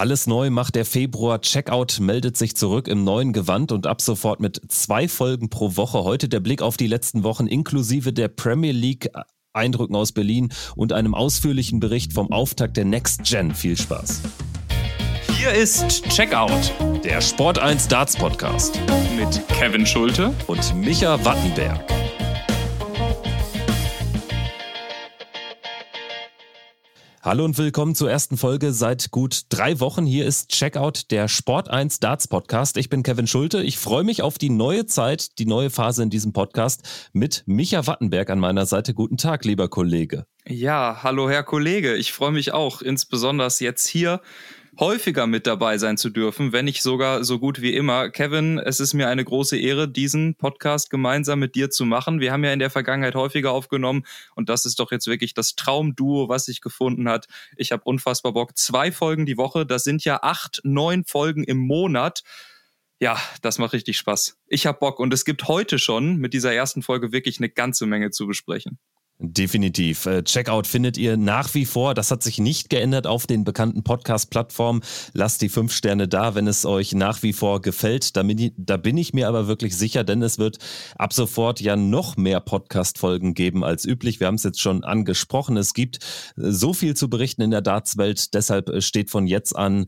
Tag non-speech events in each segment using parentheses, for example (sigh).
Alles neu macht der Februar. Checkout meldet sich zurück im neuen Gewand und ab sofort mit zwei Folgen pro Woche. Heute der Blick auf die letzten Wochen inklusive der Premier League. Eindrücken aus Berlin und einem ausführlichen Bericht vom Auftakt der Next Gen. Viel Spaß. Hier ist Checkout, der Sport 1 Darts Podcast mit Kevin Schulte und Micha Wattenberg. Hallo und willkommen zur ersten Folge seit gut drei Wochen. Hier ist Checkout, der Sport 1 Darts Podcast. Ich bin Kevin Schulte. Ich freue mich auf die neue Zeit, die neue Phase in diesem Podcast mit Micha Wattenberg an meiner Seite. Guten Tag, lieber Kollege. Ja, hallo Herr Kollege. Ich freue mich auch, insbesondere jetzt hier häufiger mit dabei sein zu dürfen, wenn nicht sogar so gut wie immer. Kevin, es ist mir eine große Ehre, diesen Podcast gemeinsam mit dir zu machen. Wir haben ja in der Vergangenheit häufiger aufgenommen und das ist doch jetzt wirklich das Traumduo, was sich gefunden hat. Ich habe unfassbar Bock. Zwei Folgen die Woche, das sind ja acht, neun Folgen im Monat. Ja, das macht richtig Spaß. Ich habe Bock und es gibt heute schon mit dieser ersten Folge wirklich eine ganze Menge zu besprechen. Definitiv. Äh, Checkout findet ihr nach wie vor. Das hat sich nicht geändert auf den bekannten Podcast-Plattformen. Lasst die fünf Sterne da, wenn es euch nach wie vor gefällt. Da bin, ich, mir aber wirklich sicher, denn es wird ab sofort ja noch mehr Podcast-Folgen geben als üblich. Wir haben es jetzt schon angesprochen. Es gibt so viel zu berichten in der Darts-Welt. Deshalb äh, steht von jetzt an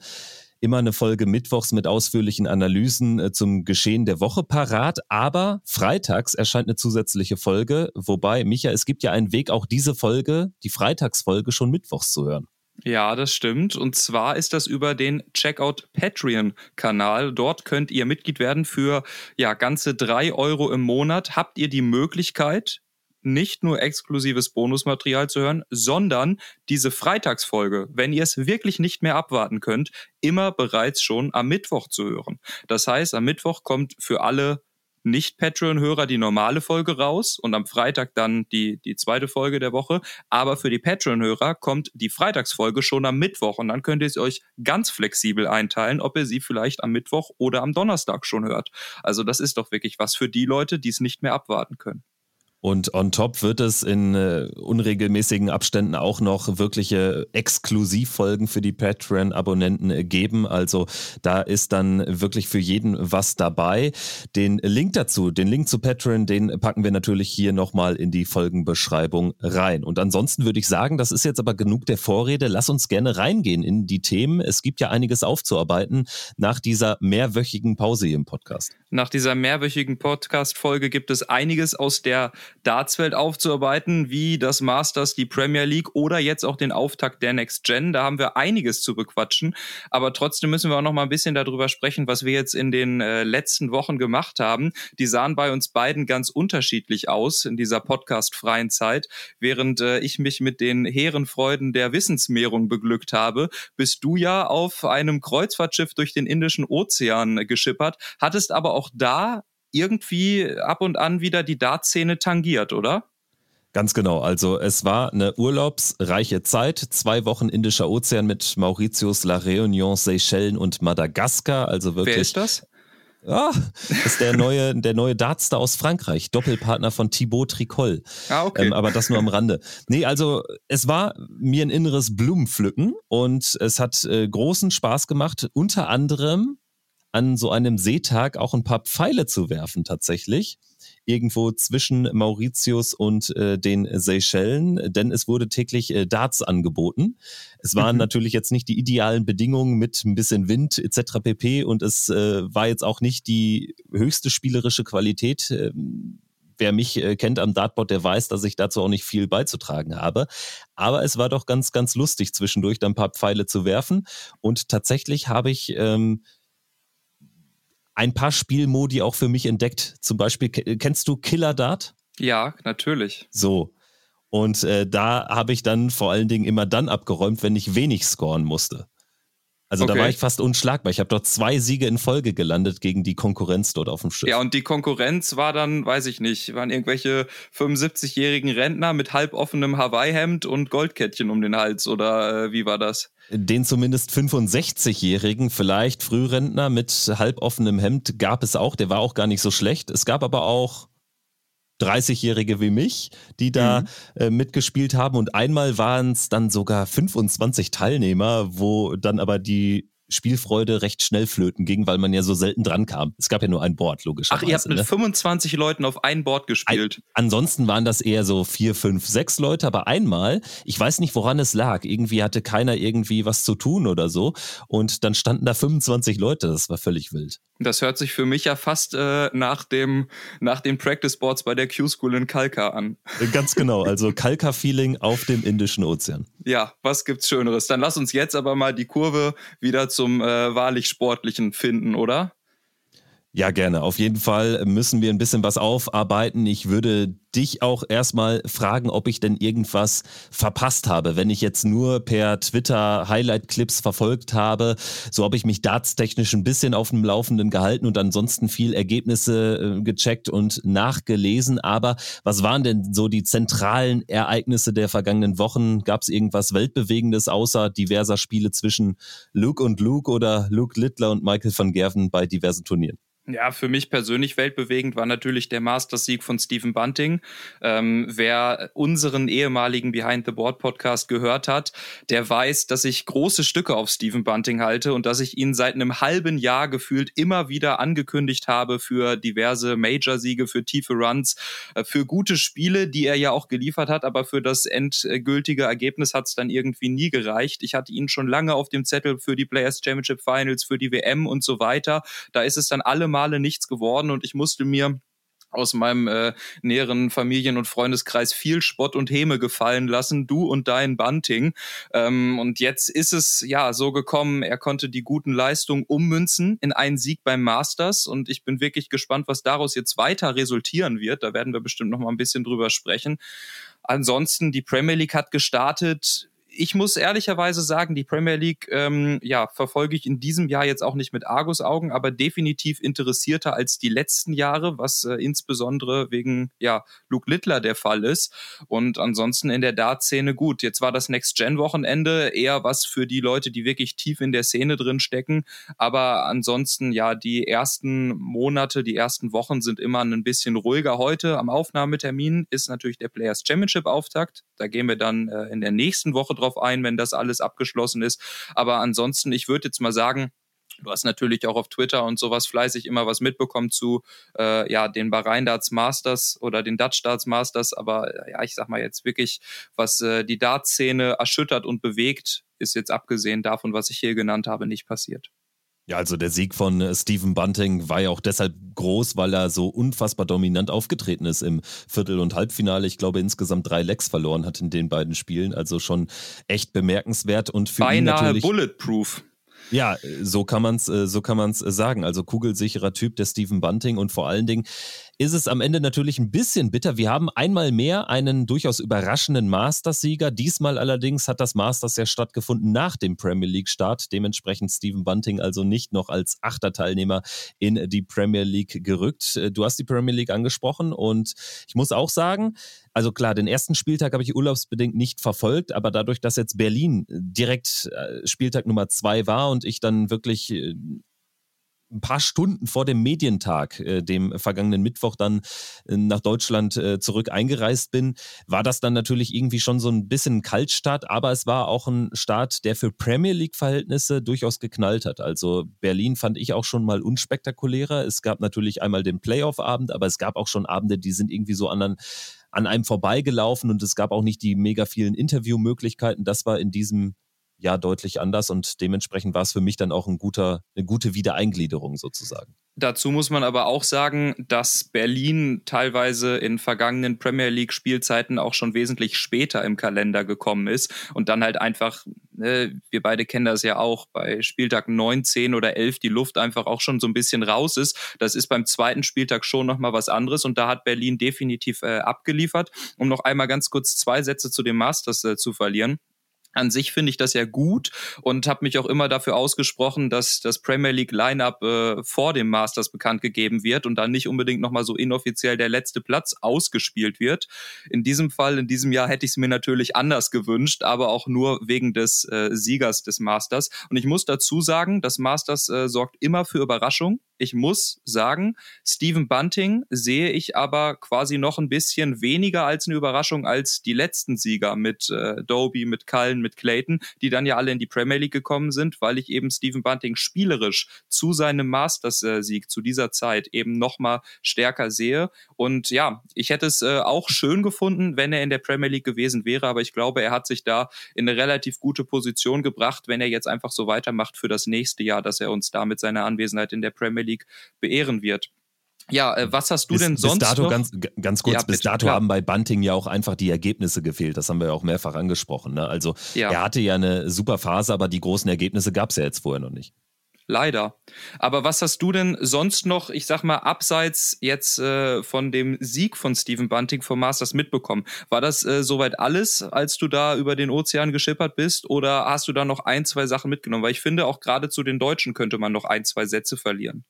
immer eine Folge mittwochs mit ausführlichen Analysen äh, zum Geschehen der Woche parat. Aber freitags erscheint eine zusätzliche Folge. Wobei, Micha, es gibt ja einen Weg, auch diese Folge, die Freitagsfolge, schon mittwochs zu hören. Ja, das stimmt. Und zwar ist das über den Checkout Patreon-Kanal. Dort könnt ihr Mitglied werden für ja ganze drei Euro im Monat. Habt ihr die Möglichkeit, nicht nur exklusives Bonusmaterial zu hören, sondern diese Freitagsfolge, wenn ihr es wirklich nicht mehr abwarten könnt, immer bereits schon am Mittwoch zu hören. Das heißt, am Mittwoch kommt für alle nicht-Patreon-Hörer die normale Folge raus und am Freitag dann die, die zweite Folge der Woche. Aber für die Patreon-Hörer kommt die Freitagsfolge schon am Mittwoch und dann könnt ihr es euch ganz flexibel einteilen, ob ihr sie vielleicht am Mittwoch oder am Donnerstag schon hört. Also das ist doch wirklich was für die Leute, die es nicht mehr abwarten können. Und on top wird es in äh, unregelmäßigen Abständen auch noch wirkliche Exklusivfolgen für die Patreon-Abonnenten äh, geben. Also da ist dann wirklich für jeden was dabei. Den Link dazu, den Link zu Patreon, den packen wir natürlich hier nochmal in die Folgenbeschreibung rein. Und ansonsten würde ich sagen, das ist jetzt aber genug der Vorrede. Lass uns gerne reingehen in die Themen. Es gibt ja einiges aufzuarbeiten nach dieser mehrwöchigen Pause hier im Podcast. Nach dieser mehrwöchigen Podcast-Folge gibt es einiges aus der Dartswelt aufzuarbeiten, wie das Masters, die Premier League oder jetzt auch den Auftakt der Next Gen. Da haben wir einiges zu bequatschen. Aber trotzdem müssen wir auch noch mal ein bisschen darüber sprechen, was wir jetzt in den äh, letzten Wochen gemacht haben. Die sahen bei uns beiden ganz unterschiedlich aus in dieser podcast-freien Zeit. Während äh, ich mich mit den hehren Freuden der Wissensmehrung beglückt habe, bist du ja auf einem Kreuzfahrtschiff durch den Indischen Ozean geschippert, hattest aber auch da irgendwie ab und an wieder die Dartszene tangiert, oder? Ganz genau. Also es war eine urlaubsreiche Zeit. Zwei Wochen Indischer Ozean mit Mauritius, La Réunion, Seychellen und Madagaskar. Also wirklich. Wer ist das? Ah, ist der neue, der neue Dartster aus Frankreich, Doppelpartner von Thibaut Tricol. Ah, okay. Ähm, aber das nur am Rande. Nee, also es war mir ein inneres Blumenpflücken und es hat äh, großen Spaß gemacht, unter anderem an so einem Seetag auch ein paar Pfeile zu werfen tatsächlich. Irgendwo zwischen Mauritius und äh, den Seychellen, denn es wurde täglich äh, Darts angeboten. Es waren mhm. natürlich jetzt nicht die idealen Bedingungen mit ein bisschen Wind etc. pp. Und es äh, war jetzt auch nicht die höchste spielerische Qualität. Ähm, wer mich äh, kennt am Dartboard, der weiß, dass ich dazu auch nicht viel beizutragen habe. Aber es war doch ganz, ganz lustig, zwischendurch dann ein paar Pfeile zu werfen. Und tatsächlich habe ich ähm, ein paar Spielmodi auch für mich entdeckt. Zum Beispiel, kennst du Killer Dart? Ja, natürlich. So. Und äh, da habe ich dann vor allen Dingen immer dann abgeräumt, wenn ich wenig scoren musste. Also okay. da war ich fast unschlagbar. Ich habe dort zwei Siege in Folge gelandet gegen die Konkurrenz dort auf dem Schiff. Ja, und die Konkurrenz war dann, weiß ich nicht, waren irgendwelche 75-jährigen Rentner mit halboffenem Hawaii-Hemd und Goldkettchen um den Hals oder äh, wie war das? Den zumindest 65-jährigen, vielleicht Frührentner mit halboffenem Hemd gab es auch. Der war auch gar nicht so schlecht. Es gab aber auch 30-Jährige wie mich, die da mhm. äh, mitgespielt haben. Und einmal waren es dann sogar 25 Teilnehmer, wo dann aber die Spielfreude recht schnell flöten ging, weil man ja so selten dran kam. Es gab ja nur ein Board, logischerweise. Ach, ihr habt mit ne? 25 Leuten auf ein Board gespielt. Ein, ansonsten waren das eher so vier, fünf, sechs Leute, aber einmal, ich weiß nicht, woran es lag. Irgendwie hatte keiner irgendwie was zu tun oder so. Und dann standen da 25 Leute. Das war völlig wild. Das hört sich für mich ja fast äh, nach, dem, nach den Practice Boards bei der Q-School in Kalka an. Ganz genau, also Kalka-Feeling auf dem Indischen Ozean. Ja, was gibt's Schöneres? Dann lass uns jetzt aber mal die Kurve wieder zum äh, wahrlich Sportlichen finden, oder? Ja, gerne. Auf jeden Fall müssen wir ein bisschen was aufarbeiten. Ich würde dich auch erstmal fragen, ob ich denn irgendwas verpasst habe. Wenn ich jetzt nur per Twitter Highlight-Clips verfolgt habe, so habe ich mich dartstechnisch ein bisschen auf dem Laufenden gehalten und ansonsten viel Ergebnisse äh, gecheckt und nachgelesen. Aber was waren denn so die zentralen Ereignisse der vergangenen Wochen? Gab es irgendwas Weltbewegendes außer diverser Spiele zwischen Luke und Luke oder Luke Littler und Michael van Gerven bei diversen Turnieren? Ja, für mich persönlich weltbewegend war natürlich der Masters-Sieg von Stephen Bunting. Ähm, wer unseren ehemaligen Behind the Board Podcast gehört hat, der weiß, dass ich große Stücke auf Stephen Bunting halte und dass ich ihn seit einem halben Jahr gefühlt immer wieder angekündigt habe für diverse Major-Siege, für tiefe Runs, äh, für gute Spiele, die er ja auch geliefert hat, aber für das endgültige Ergebnis hat es dann irgendwie nie gereicht. Ich hatte ihn schon lange auf dem Zettel für die Players Championship Finals, für die WM und so weiter. Da ist es dann alle Male nichts geworden und ich musste mir aus meinem äh, näheren Familien- und Freundeskreis viel Spott und Häme gefallen lassen, du und dein Bunting. Ähm, und jetzt ist es ja so gekommen, er konnte die guten Leistungen ummünzen in einen Sieg beim Masters und ich bin wirklich gespannt, was daraus jetzt weiter resultieren wird. Da werden wir bestimmt noch mal ein bisschen drüber sprechen. Ansonsten, die Premier League hat gestartet ich muss ehrlicherweise sagen, die Premier League, ähm, ja, verfolge ich in diesem Jahr jetzt auch nicht mit Argus-Augen, aber definitiv interessierter als die letzten Jahre, was äh, insbesondere wegen, ja, Luke Littler der Fall ist. Und ansonsten in der Dart-Szene gut. Jetzt war das Next-Gen-Wochenende eher was für die Leute, die wirklich tief in der Szene drin stecken. Aber ansonsten, ja, die ersten Monate, die ersten Wochen sind immer ein bisschen ruhiger. Heute am Aufnahmetermin ist natürlich der Players Championship-Auftakt. Da gehen wir dann äh, in der nächsten Woche drauf ein, wenn das alles abgeschlossen ist. Aber ansonsten, ich würde jetzt mal sagen, Du hast natürlich auch auf Twitter und sowas fleißig immer was mitbekommen zu äh, ja, den Bahrain Darts Masters oder den Dutch Darts Masters. Aber ja, ich sag mal jetzt wirklich, was äh, die Dartszene erschüttert und bewegt, ist jetzt abgesehen davon, was ich hier genannt habe, nicht passiert. Ja, also der Sieg von äh, Stephen Bunting war ja auch deshalb groß, weil er so unfassbar dominant aufgetreten ist im Viertel- und Halbfinale. Ich glaube, insgesamt drei Lecks verloren hat in den beiden Spielen. Also schon echt bemerkenswert und für Beinahe ihn natürlich bulletproof. Ja, so kann man's, äh, so kann man's sagen. Also kugelsicherer Typ, der Stephen Bunting und vor allen Dingen ist es am Ende natürlich ein bisschen bitter. Wir haben einmal mehr einen durchaus überraschenden Masters-Sieger. Diesmal allerdings hat das Masters ja stattgefunden nach dem Premier League-Start. Dementsprechend Stephen Bunting also nicht noch als Achterteilnehmer in die Premier League gerückt. Du hast die Premier League angesprochen und ich muss auch sagen, also klar, den ersten Spieltag habe ich urlaubsbedingt nicht verfolgt, aber dadurch, dass jetzt Berlin direkt äh, Spieltag Nummer zwei war und ich dann wirklich äh, ein paar Stunden vor dem Medientag, äh, dem vergangenen Mittwoch, dann äh, nach Deutschland äh, zurück eingereist bin, war das dann natürlich irgendwie schon so ein bisschen ein Kaltstart, aber es war auch ein Start, der für Premier League-Verhältnisse durchaus geknallt hat. Also Berlin fand ich auch schon mal unspektakulärer. Es gab natürlich einmal den Playoff-Abend, aber es gab auch schon Abende, die sind irgendwie so an, an einem vorbeigelaufen und es gab auch nicht die mega vielen Interviewmöglichkeiten. Das war in diesem ja deutlich anders und dementsprechend war es für mich dann auch ein guter, eine gute Wiedereingliederung sozusagen. Dazu muss man aber auch sagen, dass Berlin teilweise in vergangenen Premier League Spielzeiten auch schon wesentlich später im Kalender gekommen ist und dann halt einfach, ne, wir beide kennen das ja auch, bei Spieltag 9, 10 oder 11 die Luft einfach auch schon so ein bisschen raus ist. Das ist beim zweiten Spieltag schon nochmal was anderes und da hat Berlin definitiv äh, abgeliefert. Um noch einmal ganz kurz zwei Sätze zu dem Masters äh, zu verlieren an sich finde ich das ja gut und habe mich auch immer dafür ausgesprochen, dass das Premier League Lineup äh, vor dem Masters bekannt gegeben wird und dann nicht unbedingt nochmal so inoffiziell der letzte Platz ausgespielt wird. In diesem Fall, in diesem Jahr hätte ich es mir natürlich anders gewünscht, aber auch nur wegen des äh, Siegers des Masters. Und ich muss dazu sagen, das Masters äh, sorgt immer für Überraschung. Ich muss sagen, Stephen Bunting sehe ich aber quasi noch ein bisschen weniger als eine Überraschung als die letzten Sieger mit äh, Doby, mit Cullen, mit Clayton, die dann ja alle in die Premier League gekommen sind, weil ich eben Stephen Bunting spielerisch zu seinem Masters-Sieg zu dieser Zeit eben nochmal stärker sehe. Und ja, ich hätte es äh, auch schön gefunden, wenn er in der Premier League gewesen wäre, aber ich glaube, er hat sich da in eine relativ gute Position gebracht, wenn er jetzt einfach so weitermacht für das nächste Jahr, dass er uns da mit seiner Anwesenheit in der Premier League beehren wird. Ja, äh, was hast du bis, denn sonst bis dato noch? Ganz, ganz kurz, ja, bis dato klar. haben bei Bunting ja auch einfach die Ergebnisse gefehlt. Das haben wir ja auch mehrfach angesprochen. Ne? Also ja. er hatte ja eine super Phase, aber die großen Ergebnisse gab es ja jetzt vorher noch nicht. Leider. Aber was hast du denn sonst noch, ich sag mal, abseits jetzt äh, von dem Sieg von Stephen Bunting vom Masters mitbekommen? War das äh, soweit alles, als du da über den Ozean geschippert bist? Oder hast du da noch ein, zwei Sachen mitgenommen? Weil ich finde, auch gerade zu den Deutschen könnte man noch ein, zwei Sätze verlieren.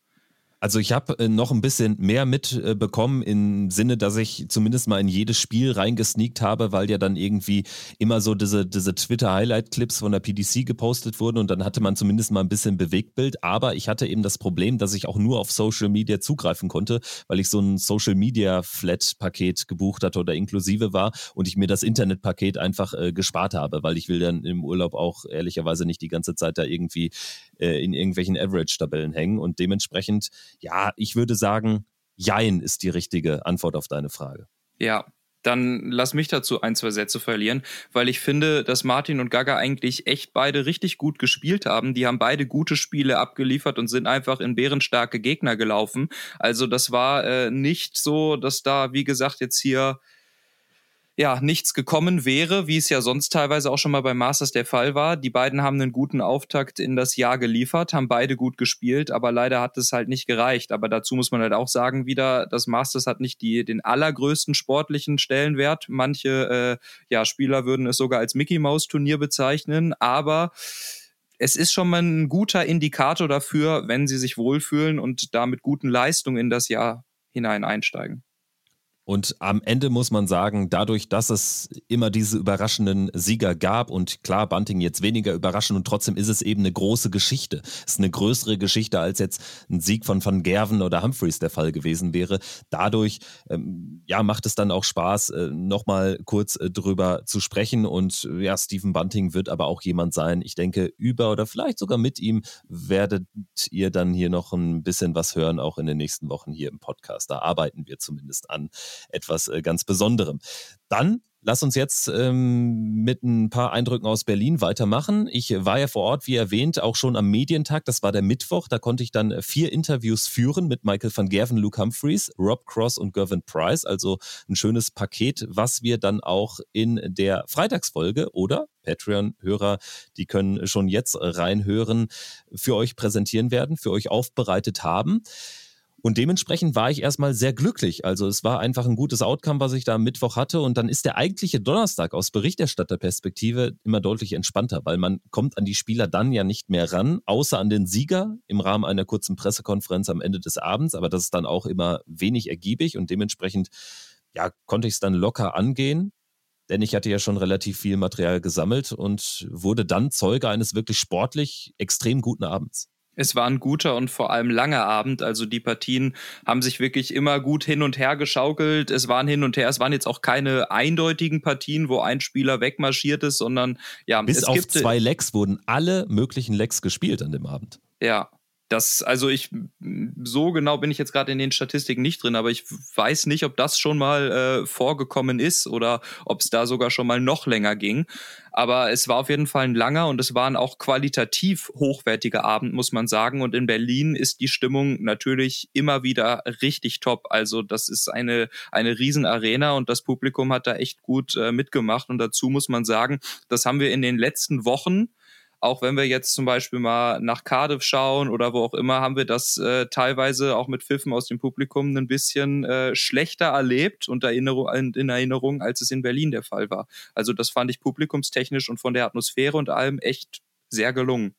Also ich habe äh, noch ein bisschen mehr mitbekommen im Sinne, dass ich zumindest mal in jedes Spiel reingesneakt habe, weil ja dann irgendwie immer so diese, diese Twitter-Highlight-Clips von der PDC gepostet wurden und dann hatte man zumindest mal ein bisschen Bewegtbild. Aber ich hatte eben das Problem, dass ich auch nur auf Social Media zugreifen konnte, weil ich so ein Social Media Flat-Paket gebucht hatte oder inklusive war und ich mir das Internetpaket einfach äh, gespart habe, weil ich will dann im Urlaub auch ehrlicherweise nicht die ganze Zeit da irgendwie äh, in irgendwelchen Average-Tabellen hängen und dementsprechend ja, ich würde sagen, Jein ist die richtige Antwort auf deine Frage. Ja, dann lass mich dazu ein, zwei Sätze verlieren, weil ich finde, dass Martin und Gaga eigentlich echt beide richtig gut gespielt haben. Die haben beide gute Spiele abgeliefert und sind einfach in bärenstarke Gegner gelaufen. Also das war äh, nicht so, dass da, wie gesagt, jetzt hier ja, nichts gekommen wäre, wie es ja sonst teilweise auch schon mal bei Masters der Fall war. Die beiden haben einen guten Auftakt in das Jahr geliefert, haben beide gut gespielt, aber leider hat es halt nicht gereicht. Aber dazu muss man halt auch sagen, wieder, das Masters hat nicht die, den allergrößten sportlichen Stellenwert. Manche äh, ja, Spieler würden es sogar als Mickey Mouse Turnier bezeichnen, aber es ist schon mal ein guter Indikator dafür, wenn sie sich wohlfühlen und da mit guten Leistungen in das Jahr hinein einsteigen. Und am Ende muss man sagen, dadurch, dass es immer diese überraschenden Sieger gab und klar, Bunting jetzt weniger überraschend und trotzdem ist es eben eine große Geschichte. Es ist eine größere Geschichte, als jetzt ein Sieg von Van Gerven oder Humphreys der Fall gewesen wäre. Dadurch, ähm, ja, macht es dann auch Spaß, äh, nochmal kurz äh, drüber zu sprechen. Und äh, ja, Stephen Bunting wird aber auch jemand sein. Ich denke, über oder vielleicht sogar mit ihm werdet ihr dann hier noch ein bisschen was hören, auch in den nächsten Wochen hier im Podcast. Da arbeiten wir zumindest an etwas äh, ganz Besonderem. Dann Lass uns jetzt ähm, mit ein paar Eindrücken aus Berlin weitermachen. Ich war ja vor Ort, wie erwähnt, auch schon am Medientag. Das war der Mittwoch. Da konnte ich dann äh, vier Interviews führen mit Michael van Gerven, Luke Humphreys, Rob Cross und Gervin Price. Also ein schönes Paket, was wir dann auch in der Freitagsfolge oder Patreon-Hörer, die können schon jetzt reinhören, für euch präsentieren werden, für euch aufbereitet haben. Und dementsprechend war ich erstmal sehr glücklich. Also es war einfach ein gutes Outcome, was ich da am Mittwoch hatte. Und dann ist der eigentliche Donnerstag aus Berichterstatterperspektive immer deutlich entspannter, weil man kommt an die Spieler dann ja nicht mehr ran, außer an den Sieger im Rahmen einer kurzen Pressekonferenz am Ende des Abends. Aber das ist dann auch immer wenig ergiebig und dementsprechend ja, konnte ich es dann locker angehen. Denn ich hatte ja schon relativ viel Material gesammelt und wurde dann Zeuge eines wirklich sportlich extrem guten Abends. Es war ein guter und vor allem langer Abend. Also die Partien haben sich wirklich immer gut hin und her geschaukelt. Es waren hin und her. Es waren jetzt auch keine eindeutigen Partien, wo ein Spieler wegmarschiert ist, sondern ja. Bis auf zwei Lecks wurden alle möglichen Lecks gespielt an dem Abend. Ja, das, also ich, so genau bin ich jetzt gerade in den Statistiken nicht drin, aber ich weiß nicht, ob das schon mal äh, vorgekommen ist oder ob es da sogar schon mal noch länger ging. Aber es war auf jeden Fall ein langer und es war ein auch qualitativ hochwertiger Abend, muss man sagen. Und in Berlin ist die Stimmung natürlich immer wieder richtig top. Also das ist eine, eine Riesenarena und das Publikum hat da echt gut äh, mitgemacht. Und dazu muss man sagen, das haben wir in den letzten Wochen auch wenn wir jetzt zum Beispiel mal nach Cardiff schauen oder wo auch immer, haben wir das äh, teilweise auch mit Pfiffen aus dem Publikum ein bisschen äh, schlechter erlebt und Erinnerung, in Erinnerung, als es in Berlin der Fall war. Also das fand ich publikumstechnisch und von der Atmosphäre und allem echt sehr gelungen.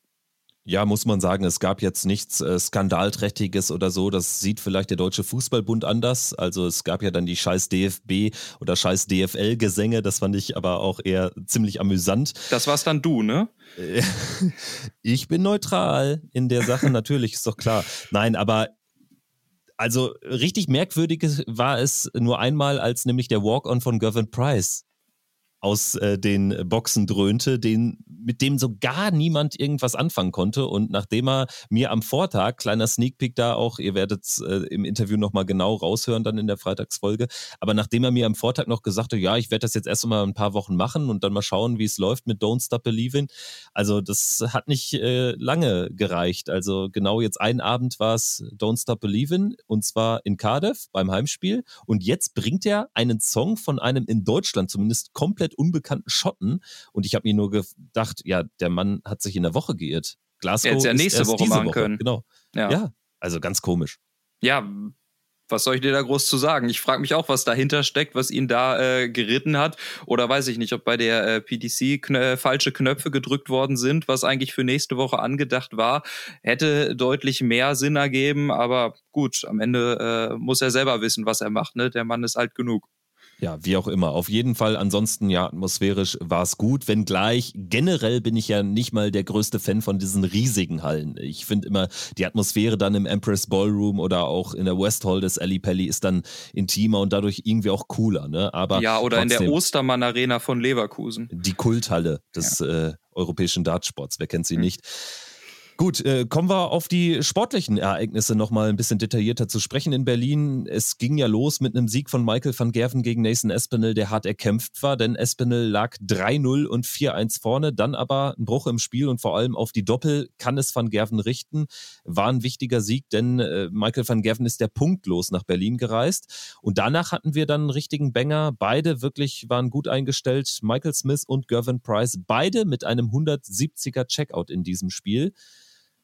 Ja, muss man sagen, es gab jetzt nichts äh, Skandalträchtiges oder so. Das sieht vielleicht der Deutsche Fußballbund anders. Also es gab ja dann die scheiß DFB oder scheiß DFL-Gesänge. Das fand ich aber auch eher ziemlich amüsant. Das war's dann du, ne? (laughs) ich bin neutral in der Sache, natürlich, ist doch klar. Nein, aber also richtig merkwürdig war es nur einmal, als nämlich der Walk-on von Gervin Price aus äh, den Boxen dröhnte, den, mit dem so gar niemand irgendwas anfangen konnte. Und nachdem er mir am Vortag, kleiner Sneak Peek da auch, ihr werdet es äh, im Interview nochmal genau raushören dann in der Freitagsfolge, aber nachdem er mir am Vortag noch gesagt hat, ja, ich werde das jetzt erst mal ein paar Wochen machen und dann mal schauen, wie es läuft mit Don't Stop Believing. Also das hat nicht äh, lange gereicht. Also genau jetzt einen Abend war es Don't Stop Believing und zwar in Cardiff beim Heimspiel. Und jetzt bringt er einen Song von einem in Deutschland zumindest komplett unbekannten Schotten. Und ich habe mir nur gedacht, ja, der Mann hat sich in der Woche geirrt. Glasgow Hätte ja nächste Woche machen Woche. können. Genau. Ja. ja, also ganz komisch. Ja, was soll ich dir da groß zu sagen? Ich frage mich auch, was dahinter steckt, was ihn da äh, geritten hat. Oder weiß ich nicht, ob bei der äh, PDC knö falsche Knöpfe gedrückt worden sind, was eigentlich für nächste Woche angedacht war. Hätte deutlich mehr Sinn ergeben, aber gut, am Ende äh, muss er selber wissen, was er macht. Ne? Der Mann ist alt genug. Ja, wie auch immer. Auf jeden Fall, ansonsten, ja, atmosphärisch war es gut, wenngleich generell bin ich ja nicht mal der größte Fan von diesen riesigen Hallen. Ich finde immer, die Atmosphäre dann im Empress Ballroom oder auch in der West Hall des Ali Pelli ist dann intimer und dadurch irgendwie auch cooler, ne? Aber ja, oder trotzdem, in der Ostermann Arena von Leverkusen. Die Kulthalle des ja. äh, europäischen Dartsports, wer kennt sie mhm. nicht? Gut, äh, kommen wir auf die sportlichen Ereignisse nochmal ein bisschen detaillierter zu sprechen in Berlin. Es ging ja los mit einem Sieg von Michael van Gerven gegen Nathan Espinel, der hart erkämpft war, denn Espinel lag 3-0 und 4-1 vorne, dann aber ein Bruch im Spiel und vor allem auf die Doppel kann es van Gerven richten. War ein wichtiger Sieg, denn äh, Michael van Gerven ist der punktlos nach Berlin gereist und danach hatten wir dann einen richtigen Banger. Beide wirklich waren gut eingestellt, Michael Smith und Gervin Price, beide mit einem 170er Checkout in diesem Spiel.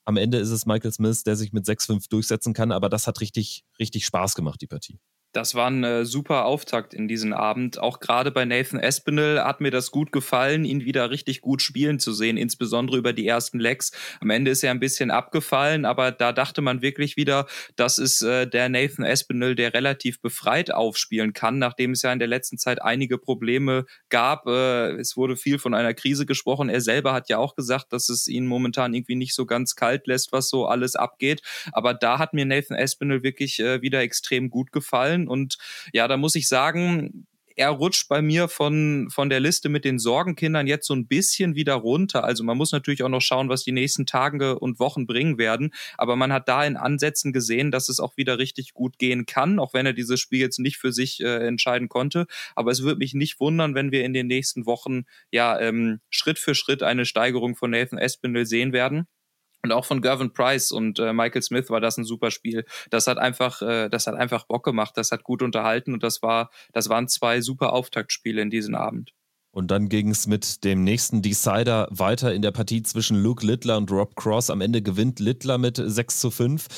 Am Ende ist es Michael Smith, der sich mit 6-5 durchsetzen kann, aber das hat richtig, richtig Spaß gemacht, die Partie. Das war ein äh, super Auftakt in diesen Abend. Auch gerade bei Nathan Espinel hat mir das gut gefallen, ihn wieder richtig gut spielen zu sehen, insbesondere über die ersten Legs. Am Ende ist er ein bisschen abgefallen, aber da dachte man wirklich wieder, das ist äh, der Nathan Espinel, der relativ befreit aufspielen kann, nachdem es ja in der letzten Zeit einige Probleme gab. Äh, es wurde viel von einer Krise gesprochen. Er selber hat ja auch gesagt, dass es ihn momentan irgendwie nicht so ganz kalt lässt, was so alles abgeht. Aber da hat mir Nathan Espinel wirklich äh, wieder extrem gut gefallen spielen. Und ja, da muss ich sagen, er rutscht bei mir von, von der Liste mit den Sorgenkindern jetzt so ein bisschen wieder runter. Also man muss natürlich auch noch schauen, was die nächsten Tage und Wochen bringen werden. Aber man hat da in Ansätzen gesehen, dass es auch wieder richtig gut gehen kann, auch wenn er dieses Spiel jetzt nicht für sich äh, entscheiden konnte. Aber es würde mich nicht wundern, wenn wir in den nächsten Wochen ja ähm, Schritt für Schritt eine Steigerung von Nathan Espinel sehen werden. Und auch von Gervin Price und äh, Michael Smith war das ein super Spiel. Das hat einfach, äh, das hat einfach Bock gemacht, das hat gut unterhalten und das war, das waren zwei super Auftaktspiele in diesem Abend. Und dann ging es mit dem nächsten Decider weiter in der Partie zwischen Luke Littler und Rob Cross. Am Ende gewinnt Littler mit 6 zu 5.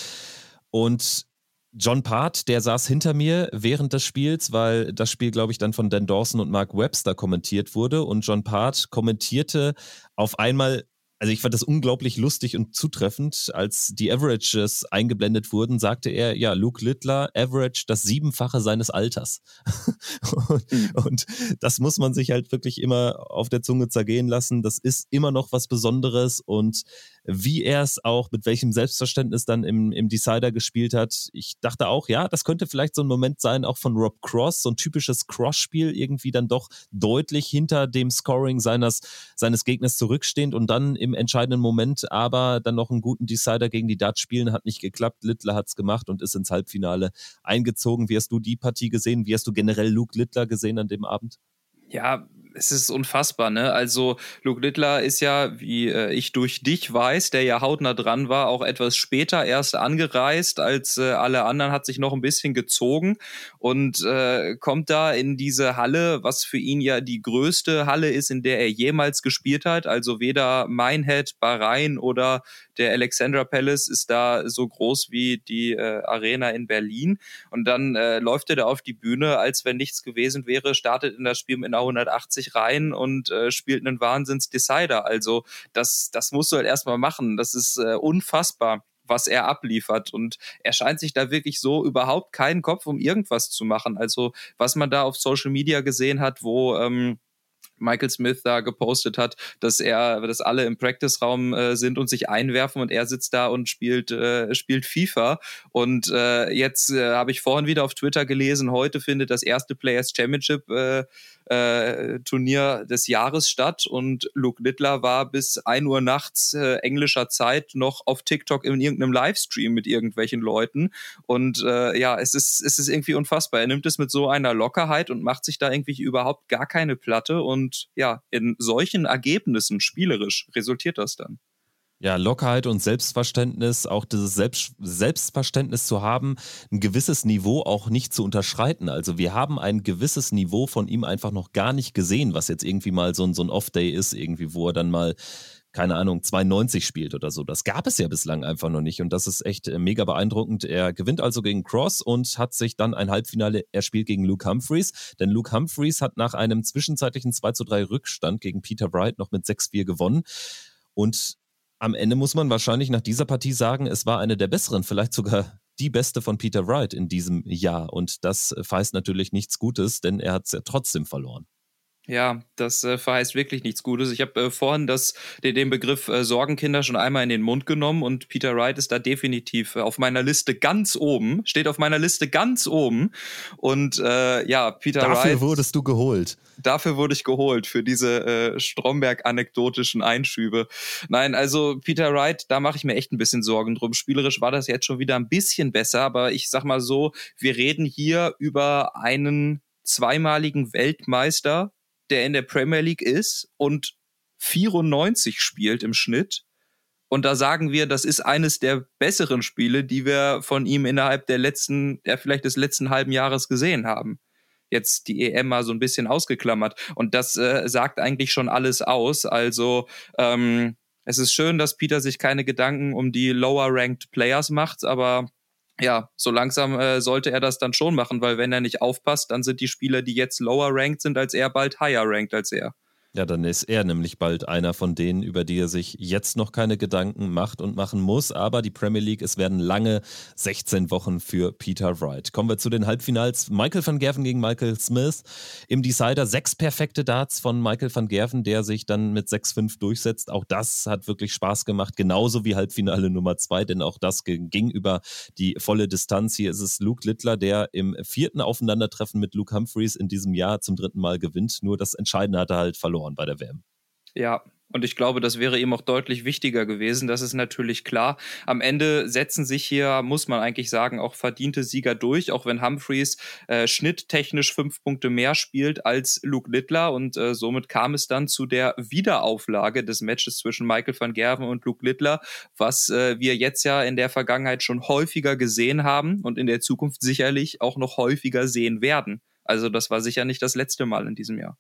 Und John Part, der saß hinter mir während des Spiels, weil das Spiel, glaube ich, dann von Dan Dawson und Mark Webster kommentiert wurde. Und John Part kommentierte auf einmal also ich fand das unglaublich lustig und zutreffend. Als die Averages eingeblendet wurden, sagte er, ja, Luke Littler average das Siebenfache seines Alters. (laughs) und, mhm. und, das muss man sich halt wirklich immer auf der Zunge zergehen lassen. Das ist immer noch was Besonderes und wie er es auch, mit welchem Selbstverständnis dann im, im Decider gespielt hat. Ich dachte auch, ja, das könnte vielleicht so ein Moment sein, auch von Rob Cross, so ein typisches Cross-Spiel, irgendwie dann doch deutlich hinter dem Scoring seines, seines Gegners zurückstehend und dann im entscheidenden Moment aber dann noch einen guten Decider gegen die Dutch spielen, hat nicht geklappt. Littler hat es gemacht und ist ins Halbfinale eingezogen. Wie hast du die Partie gesehen? Wie hast du generell Luke Littler gesehen an dem Abend? Ja, es ist unfassbar, ne? Also Luke Littler ist ja, wie äh, ich durch dich weiß, der ja hautnah dran war, auch etwas später erst angereist als äh, alle anderen, hat sich noch ein bisschen gezogen und äh, kommt da in diese Halle, was für ihn ja die größte Halle ist, in der er jemals gespielt hat. Also weder Minehead, Bahrain oder der Alexandra Palace ist da so groß wie die äh, Arena in Berlin. Und dann äh, läuft er da auf die Bühne, als wenn nichts gewesen wäre, startet in das Spiel mit einer 180 rein und äh, spielt einen Wahnsinns-Decider. Also das, das musst du halt erstmal machen. Das ist äh, unfassbar was er abliefert. Und er scheint sich da wirklich so überhaupt keinen Kopf um irgendwas zu machen. Also was man da auf Social Media gesehen hat, wo ähm, Michael Smith da gepostet hat, dass er, dass alle im Practice-Raum äh, sind und sich einwerfen und er sitzt da und spielt, äh, spielt FIFA. Und äh, jetzt äh, habe ich vorhin wieder auf Twitter gelesen, heute findet das erste Players Championship äh, Turnier des Jahres statt und Luke Littler war bis 1 Uhr nachts äh, englischer Zeit noch auf TikTok in irgendeinem Livestream mit irgendwelchen Leuten und äh, ja, es ist, es ist irgendwie unfassbar. Er nimmt es mit so einer Lockerheit und macht sich da irgendwie überhaupt gar keine Platte und ja, in solchen Ergebnissen spielerisch resultiert das dann. Ja, Lockerheit und Selbstverständnis, auch dieses Selbst Selbstverständnis zu haben, ein gewisses Niveau auch nicht zu unterschreiten. Also wir haben ein gewisses Niveau von ihm einfach noch gar nicht gesehen, was jetzt irgendwie mal so ein, so ein Off-Day ist, irgendwie, wo er dann mal keine Ahnung, 92 spielt oder so. Das gab es ja bislang einfach noch nicht und das ist echt äh, mega beeindruckend. Er gewinnt also gegen Cross und hat sich dann ein Halbfinale erspielt gegen Luke Humphreys, denn Luke Humphreys hat nach einem zwischenzeitlichen 2 zu 3 Rückstand gegen Peter Wright noch mit 6-4 gewonnen und am Ende muss man wahrscheinlich nach dieser Partie sagen, es war eine der besseren, vielleicht sogar die beste von Peter Wright in diesem Jahr. Und das verheißt natürlich nichts Gutes, denn er hat es ja trotzdem verloren. Ja, das äh, verheißt wirklich nichts Gutes. Ich habe äh, vorhin das, den, den Begriff äh, Sorgenkinder schon einmal in den Mund genommen und Peter Wright ist da definitiv äh, auf meiner Liste ganz oben, steht auf meiner Liste ganz oben. Und äh, ja, Peter Dafür Wright. Dafür wurdest du geholt. Dafür wurde ich geholt, für diese äh, Stromberg-anekdotischen Einschübe. Nein, also Peter Wright, da mache ich mir echt ein bisschen Sorgen drum. Spielerisch war das jetzt schon wieder ein bisschen besser, aber ich sag mal so, wir reden hier über einen zweimaligen Weltmeister der in der Premier League ist und 94 spielt im Schnitt. Und da sagen wir, das ist eines der besseren Spiele, die wir von ihm innerhalb der letzten, der vielleicht des letzten halben Jahres gesehen haben. Jetzt die EM mal so ein bisschen ausgeklammert. Und das äh, sagt eigentlich schon alles aus. Also ähm, es ist schön, dass Peter sich keine Gedanken um die lower-ranked Players macht, aber ja, so langsam äh, sollte er das dann schon machen, weil wenn er nicht aufpasst, dann sind die Spieler, die jetzt lower ranked sind als er, bald higher ranked als er. Ja, dann ist er nämlich bald einer von denen, über die er sich jetzt noch keine Gedanken macht und machen muss. Aber die Premier League, es werden lange 16 Wochen für Peter Wright. Kommen wir zu den Halbfinals. Michael van Gerven gegen Michael Smith. Im Decider sechs perfekte Darts von Michael van Gerven, der sich dann mit 6-5 durchsetzt. Auch das hat wirklich Spaß gemacht. Genauso wie Halbfinale Nummer zwei, denn auch das ging über die volle Distanz. Hier ist es Luke Littler, der im vierten Aufeinandertreffen mit Luke Humphreys in diesem Jahr zum dritten Mal gewinnt. Nur das Entscheidende hat er halt verloren verloren bei der WM. Ja, und ich glaube, das wäre ihm auch deutlich wichtiger gewesen. Das ist natürlich klar. Am Ende setzen sich hier, muss man eigentlich sagen, auch verdiente Sieger durch, auch wenn Humphreys äh, schnitttechnisch fünf Punkte mehr spielt als Luke Littler. Und äh, somit kam es dann zu der Wiederauflage des Matches zwischen Michael van Gerven und Luke Littler, was äh, wir jetzt ja in der Vergangenheit schon häufiger gesehen haben und in der Zukunft sicherlich auch noch häufiger sehen werden. Also das war sicher nicht das letzte Mal in diesem Jahr.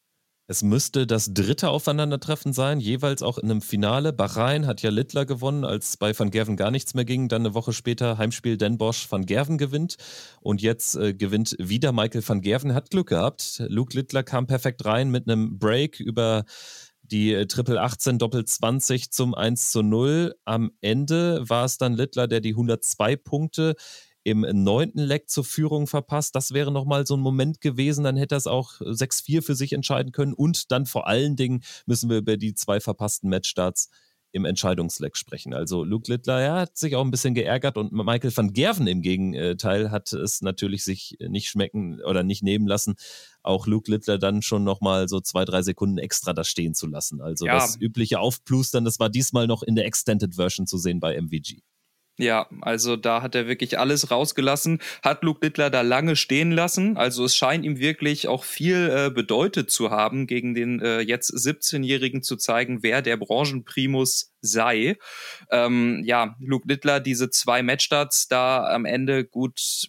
Es müsste das dritte Aufeinandertreffen sein, jeweils auch in einem Finale. Bahrain hat ja Littler gewonnen, als bei Van Gerven gar nichts mehr ging. Dann eine Woche später Heimspiel Den Bosch Van Gerven gewinnt. Und jetzt äh, gewinnt wieder Michael Van Gerven. Hat Glück gehabt. Luke Littler kam perfekt rein mit einem Break über die äh, Triple 18 Doppel 20 zum 1 zu 0. Am Ende war es dann Littler, der die 102 Punkte im neunten Leck zur Führung verpasst. Das wäre nochmal so ein Moment gewesen. Dann hätte er es auch 6-4 für sich entscheiden können. Und dann vor allen Dingen müssen wir über die zwei verpassten Matchstarts im Entscheidungsleck sprechen. Also Luke Littler hat sich auch ein bisschen geärgert und Michael van Gerven im Gegenteil hat es natürlich sich nicht schmecken oder nicht nehmen lassen, auch Luke Littler dann schon nochmal so zwei, drei Sekunden extra da stehen zu lassen. Also ja. das übliche Aufplustern, das war diesmal noch in der Extended Version zu sehen bei MVG. Ja, also da hat er wirklich alles rausgelassen, hat Luke Littler da lange stehen lassen. Also es scheint ihm wirklich auch viel äh, bedeutet zu haben, gegen den äh, jetzt 17-Jährigen zu zeigen, wer der Branchenprimus sei. Ähm, ja, Luke Littler, diese zwei Matchstarts da am Ende gut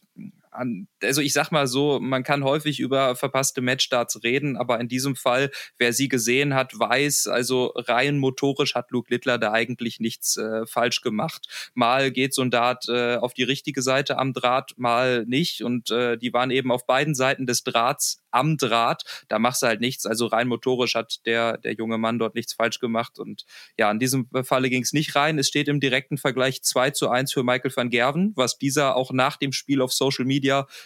an, also ich sag mal so, man kann häufig über verpasste Matchstarts reden, aber in diesem Fall, wer sie gesehen hat, weiß, also rein motorisch hat Luke Littler da eigentlich nichts äh, falsch gemacht. Mal geht so ein Dart äh, auf die richtige Seite am Draht, mal nicht und äh, die waren eben auf beiden Seiten des Drahts am Draht. Da machst du halt nichts. Also rein motorisch hat der, der junge Mann dort nichts falsch gemacht und ja, in diesem Falle ging es nicht rein. Es steht im direkten Vergleich 2 zu 1 für Michael van Gerven, was dieser auch nach dem Spiel auf Social Media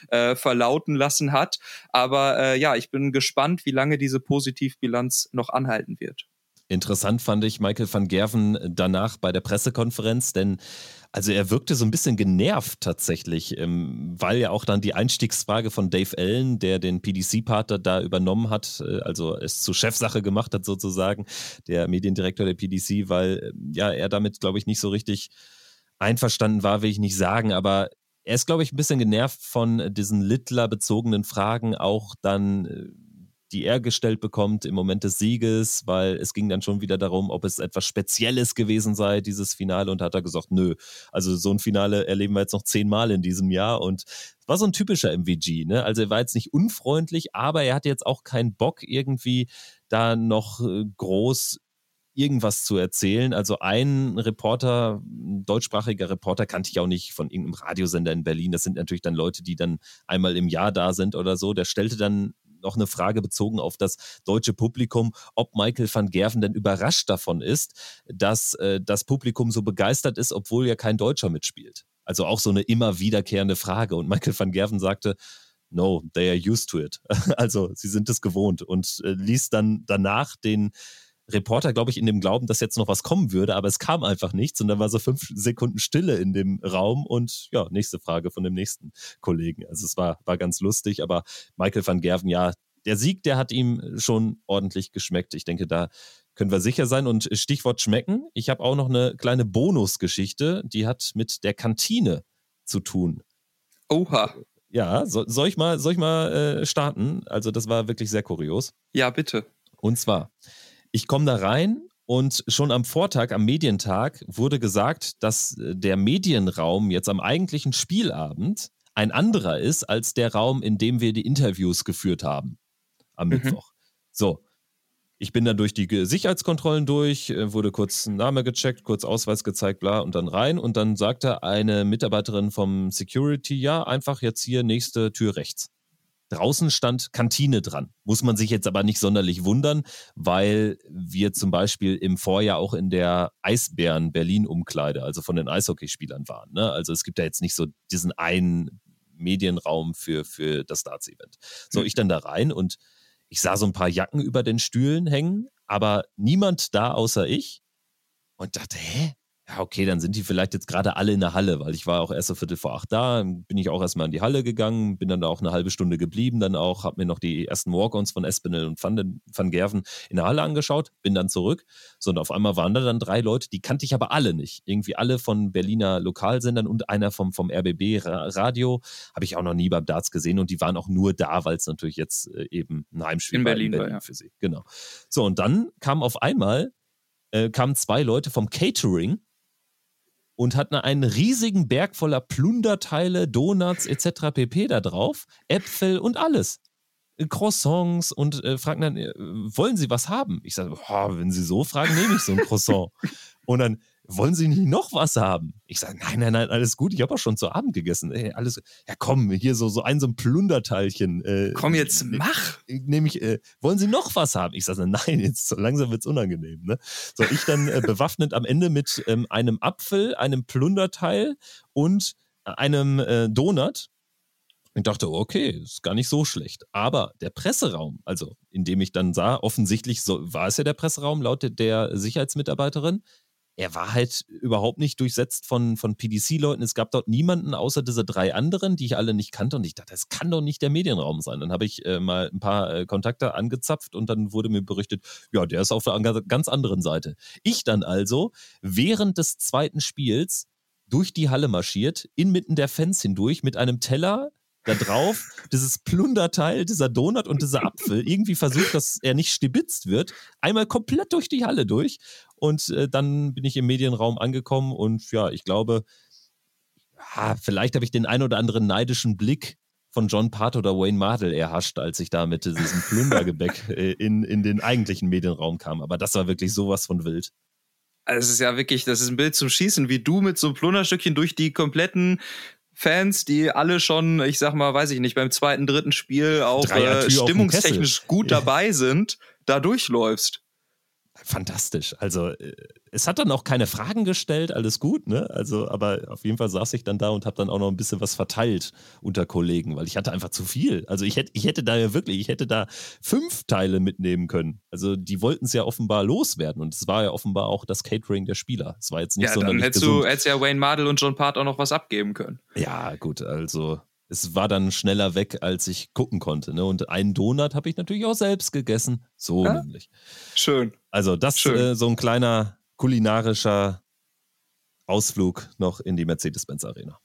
äh, verlauten lassen hat. Aber äh, ja, ich bin gespannt, wie lange diese Positivbilanz noch anhalten wird. Interessant fand ich Michael van Gerven danach bei der Pressekonferenz, denn also er wirkte so ein bisschen genervt tatsächlich, ähm, weil ja auch dann die Einstiegsfrage von Dave Allen, der den PDC-Partner da übernommen hat, äh, also es zur Chefsache gemacht hat sozusagen, der Mediendirektor der PDC, weil ähm, ja er damit, glaube ich, nicht so richtig einverstanden war, will ich nicht sagen, aber er ist, glaube ich, ein bisschen genervt von diesen Littler-bezogenen Fragen, auch dann äh, die er gestellt bekommt im Moment des Sieges, weil es ging dann schon wieder darum, ob es etwas Spezielles gewesen sei, dieses Finale. Und hat er gesagt, nö, also so ein Finale erleben wir jetzt noch zehnmal in diesem Jahr. Und war so ein typischer MVG, ne? Also er war jetzt nicht unfreundlich, aber er hatte jetzt auch keinen Bock, irgendwie da noch äh, groß irgendwas zu erzählen. Also ein Reporter, ein deutschsprachiger Reporter, kannte ich auch nicht von irgendeinem Radiosender in Berlin. Das sind natürlich dann Leute, die dann einmal im Jahr da sind oder so. Der stellte dann noch eine Frage bezogen auf das deutsche Publikum, ob Michael van Gerven denn überrascht davon ist, dass äh, das Publikum so begeistert ist, obwohl ja kein Deutscher mitspielt. Also auch so eine immer wiederkehrende Frage. Und Michael van Gerven sagte, no, they are used to it. (laughs) Also sie sind es gewohnt und äh, ließ dann danach den Reporter, glaube ich, in dem Glauben, dass jetzt noch was kommen würde, aber es kam einfach nichts und dann war so fünf Sekunden Stille in dem Raum und ja, nächste Frage von dem nächsten Kollegen. Also es war, war ganz lustig, aber Michael van Gerven, ja, der Sieg, der hat ihm schon ordentlich geschmeckt. Ich denke, da können wir sicher sein. Und Stichwort schmecken, ich habe auch noch eine kleine Bonusgeschichte, die hat mit der Kantine zu tun. Oha. Ja, so, soll ich mal, soll ich mal äh, starten? Also, das war wirklich sehr kurios. Ja, bitte. Und zwar, ich komme da rein und schon am Vortag, am Medientag, wurde gesagt, dass äh, der Medienraum jetzt am eigentlichen Spielabend ein anderer ist als der Raum, in dem wir die Interviews geführt haben am mhm. Mittwoch. So, ich bin dann durch die Sicherheitskontrollen durch, äh, wurde kurz Name gecheckt, kurz Ausweis gezeigt, bla, und dann rein. Und dann sagte eine Mitarbeiterin vom Security, ja, einfach jetzt hier nächste Tür rechts. Draußen stand Kantine dran. Muss man sich jetzt aber nicht sonderlich wundern, weil wir zum Beispiel im Vorjahr auch in der Eisbären Berlin-Umkleide, also von den Eishockeyspielern waren. Ne? Also es gibt ja jetzt nicht so diesen einen Medienraum für, für das Darts-Event. So, ich dann da rein und ich sah so ein paar Jacken über den Stühlen hängen, aber niemand da außer ich und dachte, hä? Ja, okay, dann sind die vielleicht jetzt gerade alle in der Halle, weil ich war auch erst so Viertel vor acht da, bin ich auch erstmal in die Halle gegangen, bin dann da auch eine halbe Stunde geblieben, dann auch, habe mir noch die ersten Walk-Ons von Espinel und Van, Van Gerven in der Halle angeschaut, bin dann zurück. So, und auf einmal waren da dann drei Leute, die kannte ich aber alle nicht. Irgendwie alle von Berliner Lokalsendern und einer vom, vom RBB Radio, habe ich auch noch nie beim Darts gesehen und die waren auch nur da, weil es natürlich jetzt äh, eben ein Heimspiel in Berlin, war, in Berlin war, ja. für sie. Genau. So, und dann kam auf einmal, äh, kamen zwei Leute vom Catering und hat einen riesigen Berg voller Plunderteile, Donuts etc. pp. da drauf, Äpfel und alles. Croissants und äh, fragen dann, äh, wollen Sie was haben? Ich sage, wenn Sie so fragen, nehme ich so ein Croissant. und dann, wollen Sie nicht noch was haben? Ich sage, nein, nein, nein, alles gut, ich habe auch schon zu Abend gegessen. Ey, alles, ja komm, hier so, so ein, so ein Plunderteilchen. Äh, komm jetzt, mach! Nehme ich, äh, wollen Sie noch was haben? Ich sage, nein, jetzt so langsam wird es unangenehm. Ne? So, ich dann äh, bewaffnet am Ende mit ähm, einem Apfel, einem Plunderteil und einem äh, Donut. Ich dachte, okay, ist gar nicht so schlecht. Aber der Presseraum, also in dem ich dann sah, offensichtlich so, war es ja der Presseraum laut der Sicherheitsmitarbeiterin, er war halt überhaupt nicht durchsetzt von, von PDC-Leuten. Es gab dort niemanden außer diese drei anderen, die ich alle nicht kannte. Und ich dachte, das kann doch nicht der Medienraum sein. Dann habe ich äh, mal ein paar äh, Kontakte angezapft und dann wurde mir berichtet, ja, der ist auf der ganz anderen Seite. Ich dann also während des zweiten Spiels durch die Halle marschiert, inmitten der Fans hindurch mit einem Teller da drauf, (laughs) dieses Plunderteil, dieser Donut und dieser Apfel, irgendwie versucht, dass er nicht stibitzt wird, einmal komplett durch die Halle durch. Und äh, dann bin ich im Medienraum angekommen und ja, ich glaube, ja, vielleicht habe ich den ein oder anderen neidischen Blick von John Part oder Wayne Mardell erhascht, als ich da mit diesem Plundergebäck äh, in, in den eigentlichen Medienraum kam. Aber das war wirklich sowas von wild. Also es ist ja wirklich, das ist ein Bild zum Schießen, wie du mit so einem Plunderstückchen durch die kompletten Fans, die alle schon, ich sag mal, weiß ich nicht, beim zweiten, dritten Spiel auch äh, stimmungstechnisch gut dabei sind, da durchläufst. Fantastisch. Also äh, es hat dann auch keine Fragen gestellt, alles gut, ne? Also, aber auf jeden Fall saß ich dann da und habe dann auch noch ein bisschen was verteilt unter Kollegen, weil ich hatte einfach zu viel. Also ich hätte, ich hätte da ja wirklich, ich hätte da fünf Teile mitnehmen können. Also die wollten es ja offenbar loswerden und es war ja offenbar auch das Catering der Spieler. Es war jetzt nicht so. Ja, dann hättest gesund. du hättest ja Wayne Mardell und John Part auch noch was abgeben können. Ja, gut, also es war dann schneller weg, als ich gucken konnte. Ne? Und einen Donut habe ich natürlich auch selbst gegessen. So ja? nämlich. Schön. Also das ist äh, so ein kleiner kulinarischer Ausflug noch in die Mercedes-Benz Arena.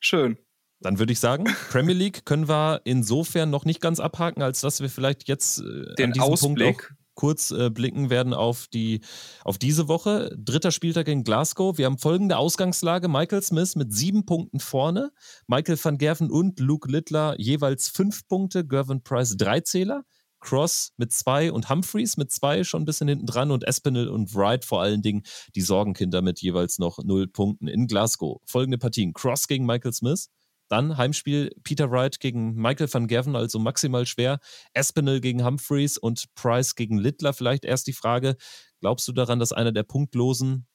Schön. Dann würde ich sagen, Premier League können wir insofern noch nicht ganz abhaken, als dass wir vielleicht jetzt äh, den Ausblick Punkt kurz äh, blicken werden auf, die, auf diese Woche. Dritter Spieltag in Glasgow. Wir haben folgende Ausgangslage. Michael Smith mit sieben Punkten vorne. Michael van Gerven und Luke Littler jeweils fünf Punkte. Gervin Price drei Zähler. Cross mit zwei und Humphreys mit zwei schon ein bisschen hinten dran und Espinel und Wright vor allen Dingen die Sorgenkinder mit jeweils noch null Punkten in Glasgow. Folgende Partien. Cross gegen Michael Smith. Dann Heimspiel Peter Wright gegen Michael van Gerven, also maximal schwer. Espinel gegen Humphreys und Price gegen Littler. Vielleicht erst die Frage, glaubst du daran, dass einer der Punktlosen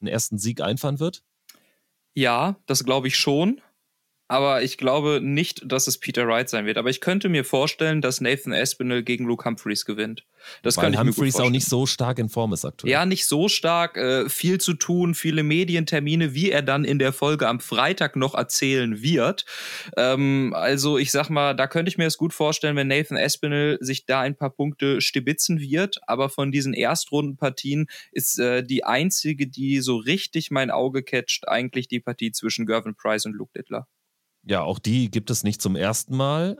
einen ersten Sieg einfahren wird? Ja, das glaube ich schon aber ich glaube nicht, dass es Peter Wright sein wird. Aber ich könnte mir vorstellen, dass Nathan Espinel gegen Luke Humphreys gewinnt. Das Weil kann ich Humphreys auch nicht so stark in Form ist aktuell. Ja, nicht so stark. Äh, viel zu tun, viele Medientermine, wie er dann in der Folge am Freitag noch erzählen wird. Ähm, also ich sag mal, da könnte ich mir es gut vorstellen, wenn Nathan Espinel sich da ein paar Punkte stibitzen wird. Aber von diesen Erstrundenpartien ist äh, die einzige, die so richtig mein Auge catcht, eigentlich die Partie zwischen Gervin Price und Luke Littler. Ja, auch die gibt es nicht zum ersten Mal.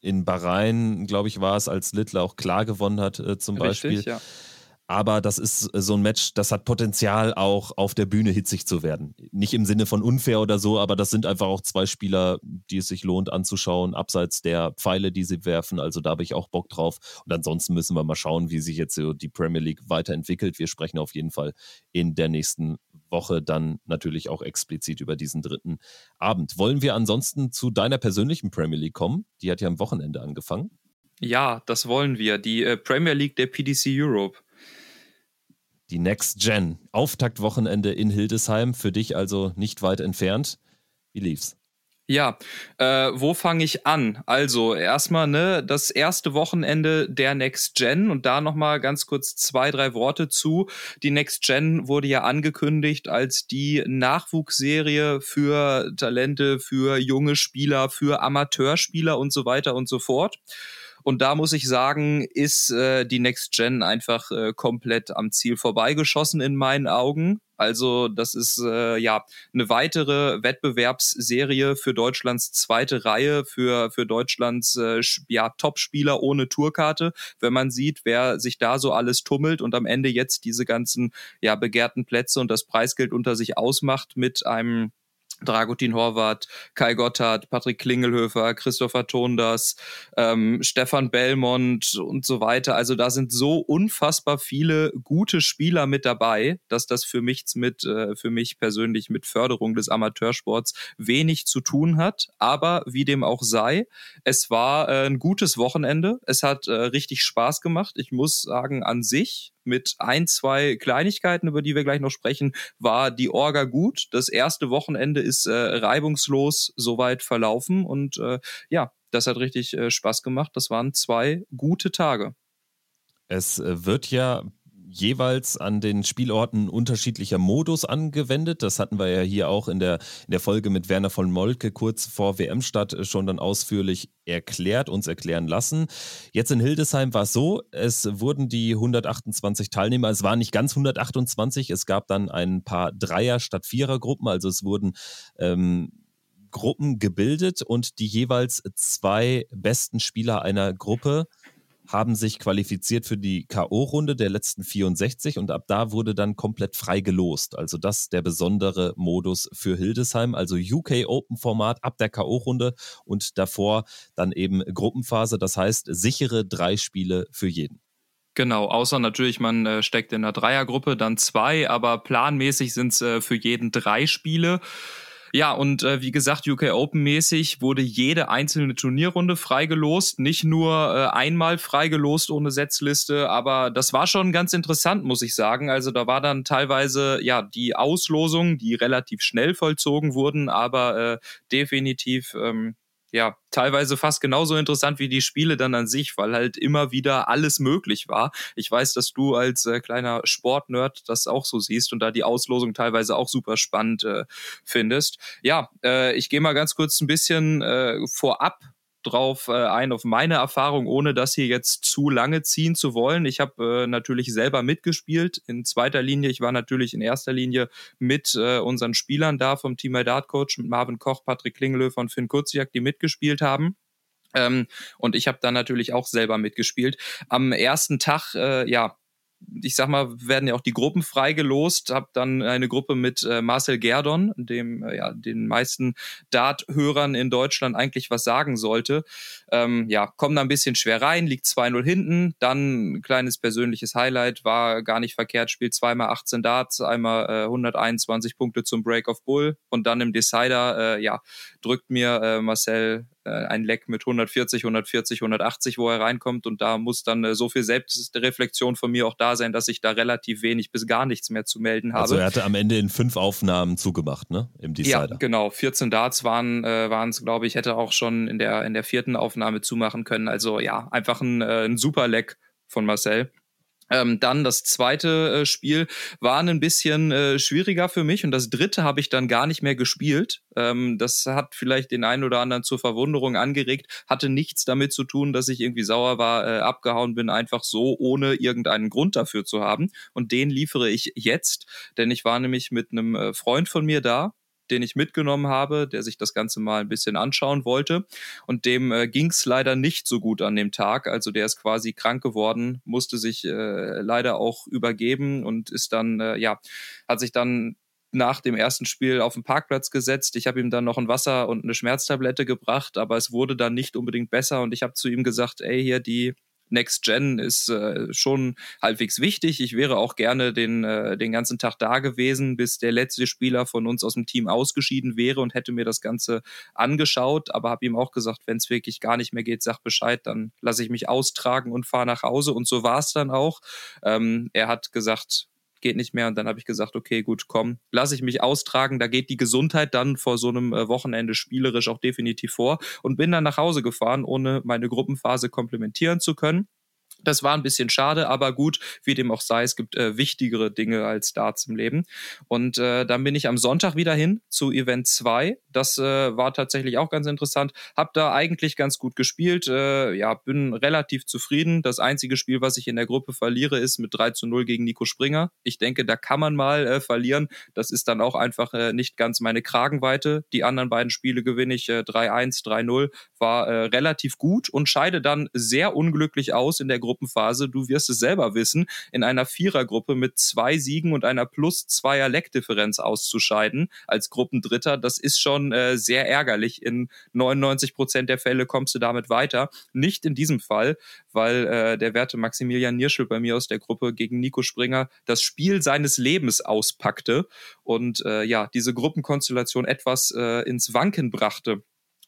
In Bahrain, glaube ich, war es, als Littler auch klar gewonnen hat, äh, zum Richtig, Beispiel. Ja. Aber das ist äh, so ein Match, das hat Potenzial, auch auf der Bühne hitzig zu werden. Nicht im Sinne von unfair oder so, aber das sind einfach auch zwei Spieler, die es sich lohnt anzuschauen, abseits der Pfeile, die sie werfen. Also da habe ich auch Bock drauf. Und ansonsten müssen wir mal schauen, wie sich jetzt so die Premier League weiterentwickelt. Wir sprechen auf jeden Fall in der nächsten Woche dann natürlich auch explizit über diesen dritten Abend. Wollen wir ansonsten zu deiner persönlichen Premier League kommen? Die hat ja am Wochenende angefangen. Ja, das wollen wir. Die äh, Premier League der PDC Europe. Die Next Gen. Auftaktwochenende in Hildesheim. Für dich also nicht weit entfernt. Wie lief's? Ja, äh, wo fange ich an? Also erstmal ne, das erste Wochenende der Next Gen und da nochmal ganz kurz zwei, drei Worte zu. Die Next Gen wurde ja angekündigt als die Nachwuchsserie für Talente, für junge Spieler, für Amateurspieler und so weiter und so fort. Und da muss ich sagen, ist äh, die Next Gen einfach äh, komplett am Ziel vorbeigeschossen in meinen Augen. Also das ist äh, ja eine weitere Wettbewerbsserie für Deutschlands zweite Reihe, für, für Deutschlands äh, ja, Top-Spieler ohne Tourkarte. Wenn man sieht, wer sich da so alles tummelt und am Ende jetzt diese ganzen ja, begehrten Plätze und das Preisgeld unter sich ausmacht mit einem Dragutin Horvath, Kai Gotthard, Patrick Klingelhöfer, Christopher Tonders, ähm, Stefan Belmont und so weiter. Also da sind so unfassbar viele gute Spieler mit dabei, dass das für mich mit, äh, für mich persönlich mit Förderung des Amateursports wenig zu tun hat. Aber wie dem auch sei, es war äh, ein gutes Wochenende. Es hat äh, richtig Spaß gemacht. Ich muss sagen, an sich mit ein, zwei Kleinigkeiten, über die wir gleich noch sprechen, war die Orga gut. Das erste Wochenende ist äh, reibungslos soweit verlaufen und äh, ja, das hat richtig äh, Spaß gemacht. Das waren zwei gute Tage. Es äh, wird ja jeweils an den Spielorten unterschiedlicher Modus angewendet. Das hatten wir ja hier auch in der, in der Folge mit Werner von Molke kurz vor WM-Start schon dann ausführlich erklärt, uns erklären lassen. Jetzt in Hildesheim war es so, es wurden die 128 Teilnehmer, es waren nicht ganz 128, es gab dann ein paar Dreier- statt Vierer-Gruppen, also es wurden ähm, Gruppen gebildet und die jeweils zwei besten Spieler einer Gruppe haben sich qualifiziert für die K.O.-Runde der letzten 64 und ab da wurde dann komplett frei gelost. Also das der besondere Modus für Hildesheim, also UK Open Format ab der K.O.-Runde und davor dann eben Gruppenphase, das heißt sichere drei Spiele für jeden. Genau, außer natürlich, man äh, steckt in einer Dreiergruppe, dann zwei, aber planmäßig sind es äh, für jeden drei Spiele. Ja, und äh, wie gesagt, UK Open mäßig wurde jede einzelne Turnierrunde freigelost, nicht nur äh, einmal freigelost ohne Setzliste, aber das war schon ganz interessant, muss ich sagen. Also da war dann teilweise ja die Auslosung, die relativ schnell vollzogen wurden, aber äh, definitiv ähm, ja, teilweise fast genauso interessant wie die Spiele dann an sich, weil halt immer wieder alles möglich war. Ich weiß, dass du als äh, kleiner Sportnerd das auch so siehst und da die Auslosung teilweise auch super spannend äh, findest. Ja, äh, ich gehe mal ganz kurz ein bisschen äh, vorab drauf äh, ein, auf meine Erfahrung, ohne das hier jetzt zu lange ziehen zu wollen. Ich habe äh, natürlich selber mitgespielt in zweiter Linie. Ich war natürlich in erster Linie mit äh, unseren Spielern da vom Team My Dart Coach, mit Marvin Koch, Patrick Klingelöw und Finn Kurzjak, die mitgespielt haben. Ähm, und ich habe dann natürlich auch selber mitgespielt. Am ersten Tag, äh, ja, ich sag mal, werden ja auch die Gruppen freigelost. Hab dann eine Gruppe mit äh, Marcel Gerdon, dem äh, ja den meisten Dart-Hörern in Deutschland eigentlich was sagen sollte. Ähm, ja, kommen da ein bisschen schwer rein, liegt 2-0 hinten. Dann ein kleines persönliches Highlight, war gar nicht verkehrt, spielt zweimal 18 Darts, einmal äh, 121 Punkte zum Break of Bull und dann im Decider, äh, ja, drückt mir äh, Marcel ein Leck mit 140, 140, 180, wo er reinkommt. Und da muss dann äh, so viel Selbstreflexion von mir auch da sein, dass ich da relativ wenig bis gar nichts mehr zu melden habe. Also er hatte am Ende in fünf Aufnahmen zugemacht, ne? Im Decider. Ja, genau. 14 Darts waren äh, es, glaube ich, hätte auch schon in der, in der vierten Aufnahme zumachen können. Also ja, einfach ein, äh, ein super Leck von Marcel. Ähm, dann das zweite äh, Spiel war ein bisschen äh, schwieriger für mich und das dritte habe ich dann gar nicht mehr gespielt. Ähm, das hat vielleicht den einen oder anderen zur Verwunderung angeregt, hatte nichts damit zu tun, dass ich irgendwie sauer war, äh, abgehauen bin, einfach so, ohne irgendeinen Grund dafür zu haben. Und den liefere ich jetzt, denn ich war nämlich mit einem äh, Freund von mir da, den ich mitgenommen habe, der sich das Ganze mal ein bisschen anschauen wollte. Und dem äh, ging es leider nicht so gut an dem Tag. Also der ist quasi krank geworden, musste sich äh, leider auch übergeben und ist dann, äh, ja, hat sich dann nach dem ersten Spiel auf den Parkplatz gesetzt. Ich habe ihm dann noch ein Wasser und eine Schmerztablette gebracht, aber es wurde dann nicht unbedingt besser und ich habe zu ihm gesagt, ey, hier die Next Gen ist äh, schon halbwegs wichtig. Ich wäre auch gerne den, äh, den ganzen Tag da gewesen, bis der letzte Spieler von uns aus dem Team ausgeschieden wäre und hätte mir das Ganze angeschaut, aber habe ihm auch gesagt, wenn es wirklich gar nicht mehr geht, sag Bescheid, dann lasse ich mich austragen und fahre nach Hause. Und so war es dann auch. Ähm, er hat gesagt, geht nicht mehr. Und dann habe ich gesagt, okay, gut, komm, lasse ich mich austragen. Da geht die Gesundheit dann vor so einem äh, Wochenende spielerisch auch definitiv vor. Und bin dann nach Hause gefahren, ohne meine Gruppenphase komplementieren zu können. Das war ein bisschen schade, aber gut, wie dem auch sei, es gibt äh, wichtigere Dinge als Darts im Leben. Und äh, dann bin ich am Sonntag wieder hin zu Event 2. Das äh, war tatsächlich auch ganz interessant. Hab da eigentlich ganz gut gespielt. Äh, ja, bin relativ zufrieden. Das einzige Spiel, was ich in der Gruppe verliere, ist mit 3 zu 0 gegen Nico Springer. Ich denke, da kann man mal äh, verlieren. Das ist dann auch einfach äh, nicht ganz meine Kragenweite. Die anderen beiden Spiele gewinne ich äh, 3-1, 3-0. War relativ gut und scheide dann sehr unglücklich aus in der Gruppe Gruppenphase, du wirst es selber wissen, in einer Vierergruppe mit zwei Siegen und einer plus zweier Leckdifferenz auszuscheiden als Gruppendritter, das ist schon äh, sehr ärgerlich. In 99 Prozent der Fälle kommst du damit weiter. Nicht in diesem Fall, weil äh, der werte Maximilian Nierschel bei mir aus der Gruppe gegen Nico Springer das Spiel seines Lebens auspackte und äh, ja, diese Gruppenkonstellation etwas äh, ins Wanken brachte.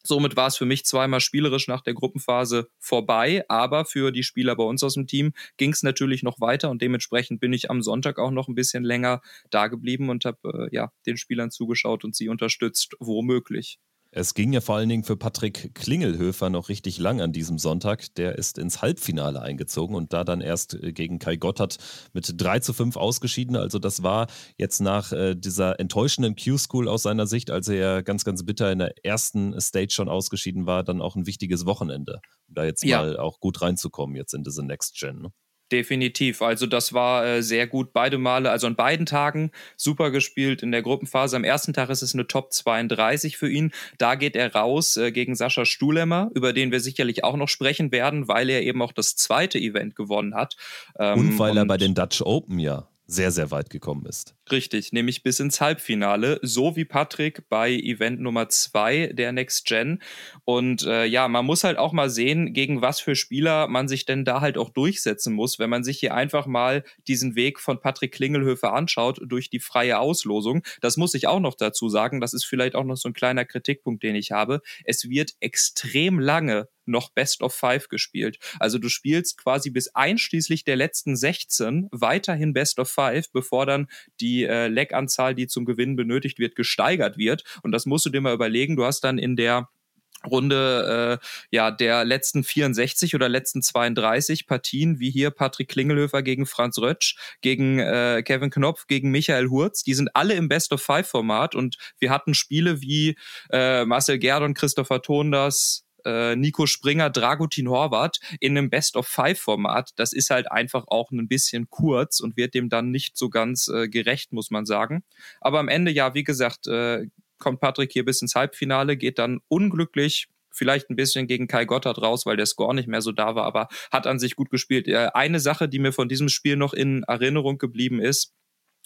Somit war es für mich zweimal spielerisch nach der Gruppenphase vorbei, aber für die Spieler bei uns aus dem Team ging es natürlich noch weiter und dementsprechend bin ich am Sonntag auch noch ein bisschen länger da geblieben und habe äh, ja den Spielern zugeschaut und sie unterstützt, wo möglich. Es ging ja vor allen Dingen für Patrick Klingelhöfer noch richtig lang an diesem Sonntag. Der ist ins Halbfinale eingezogen und da dann erst äh, gegen Kai Gotthard mit 3 zu 5 ausgeschieden. Also das war jetzt nach äh, dieser enttäuschenden Q-School aus seiner Sicht, als er ja ganz, ganz bitter in der ersten Stage schon ausgeschieden war, dann auch ein wichtiges Wochenende, um da jetzt ja. mal auch gut reinzukommen jetzt in diese Next Gen. Ne? Definitiv. Also das war äh, sehr gut beide Male, also an beiden Tagen super gespielt in der Gruppenphase. Am ersten Tag ist es eine Top 32 für ihn. Da geht er raus äh, gegen Sascha Stuhlemmer, über den wir sicherlich auch noch sprechen werden, weil er eben auch das zweite Event gewonnen hat. Ähm, und weil er bei den Dutch Open ja sehr, sehr weit gekommen ist. Richtig, nämlich bis ins Halbfinale, so wie Patrick bei Event Nummer 2 der Next Gen. Und äh, ja, man muss halt auch mal sehen, gegen was für Spieler man sich denn da halt auch durchsetzen muss, wenn man sich hier einfach mal diesen Weg von Patrick Klingelhöfer anschaut durch die freie Auslosung. Das muss ich auch noch dazu sagen, das ist vielleicht auch noch so ein kleiner Kritikpunkt, den ich habe. Es wird extrem lange noch Best of Five gespielt. Also du spielst quasi bis einschließlich der letzten 16 weiterhin Best of Five, bevor dann die äh, Leg-Anzahl, die zum Gewinnen benötigt wird, gesteigert wird. Und das musst du dir mal überlegen. Du hast dann in der Runde äh, ja der letzten 64 oder letzten 32 Partien, wie hier Patrick Klingelhöfer gegen Franz Rötsch, gegen äh, Kevin Knopf, gegen Michael Hurz, die sind alle im Best of Five Format und wir hatten Spiele wie äh, Marcel Gerdon, Christopher Tonders, äh, Nico Springer, Dragutin Horvath in einem Best-of-Five-Format. Das ist halt einfach auch ein bisschen kurz und wird dem dann nicht so ganz äh, gerecht, muss man sagen. Aber am Ende, ja, wie gesagt, äh, kommt Patrick hier bis ins Halbfinale, geht dann unglücklich vielleicht ein bisschen gegen Kai Gotthard raus, weil der Score nicht mehr so da war, aber hat an sich gut gespielt. Äh, eine Sache, die mir von diesem Spiel noch in Erinnerung geblieben ist,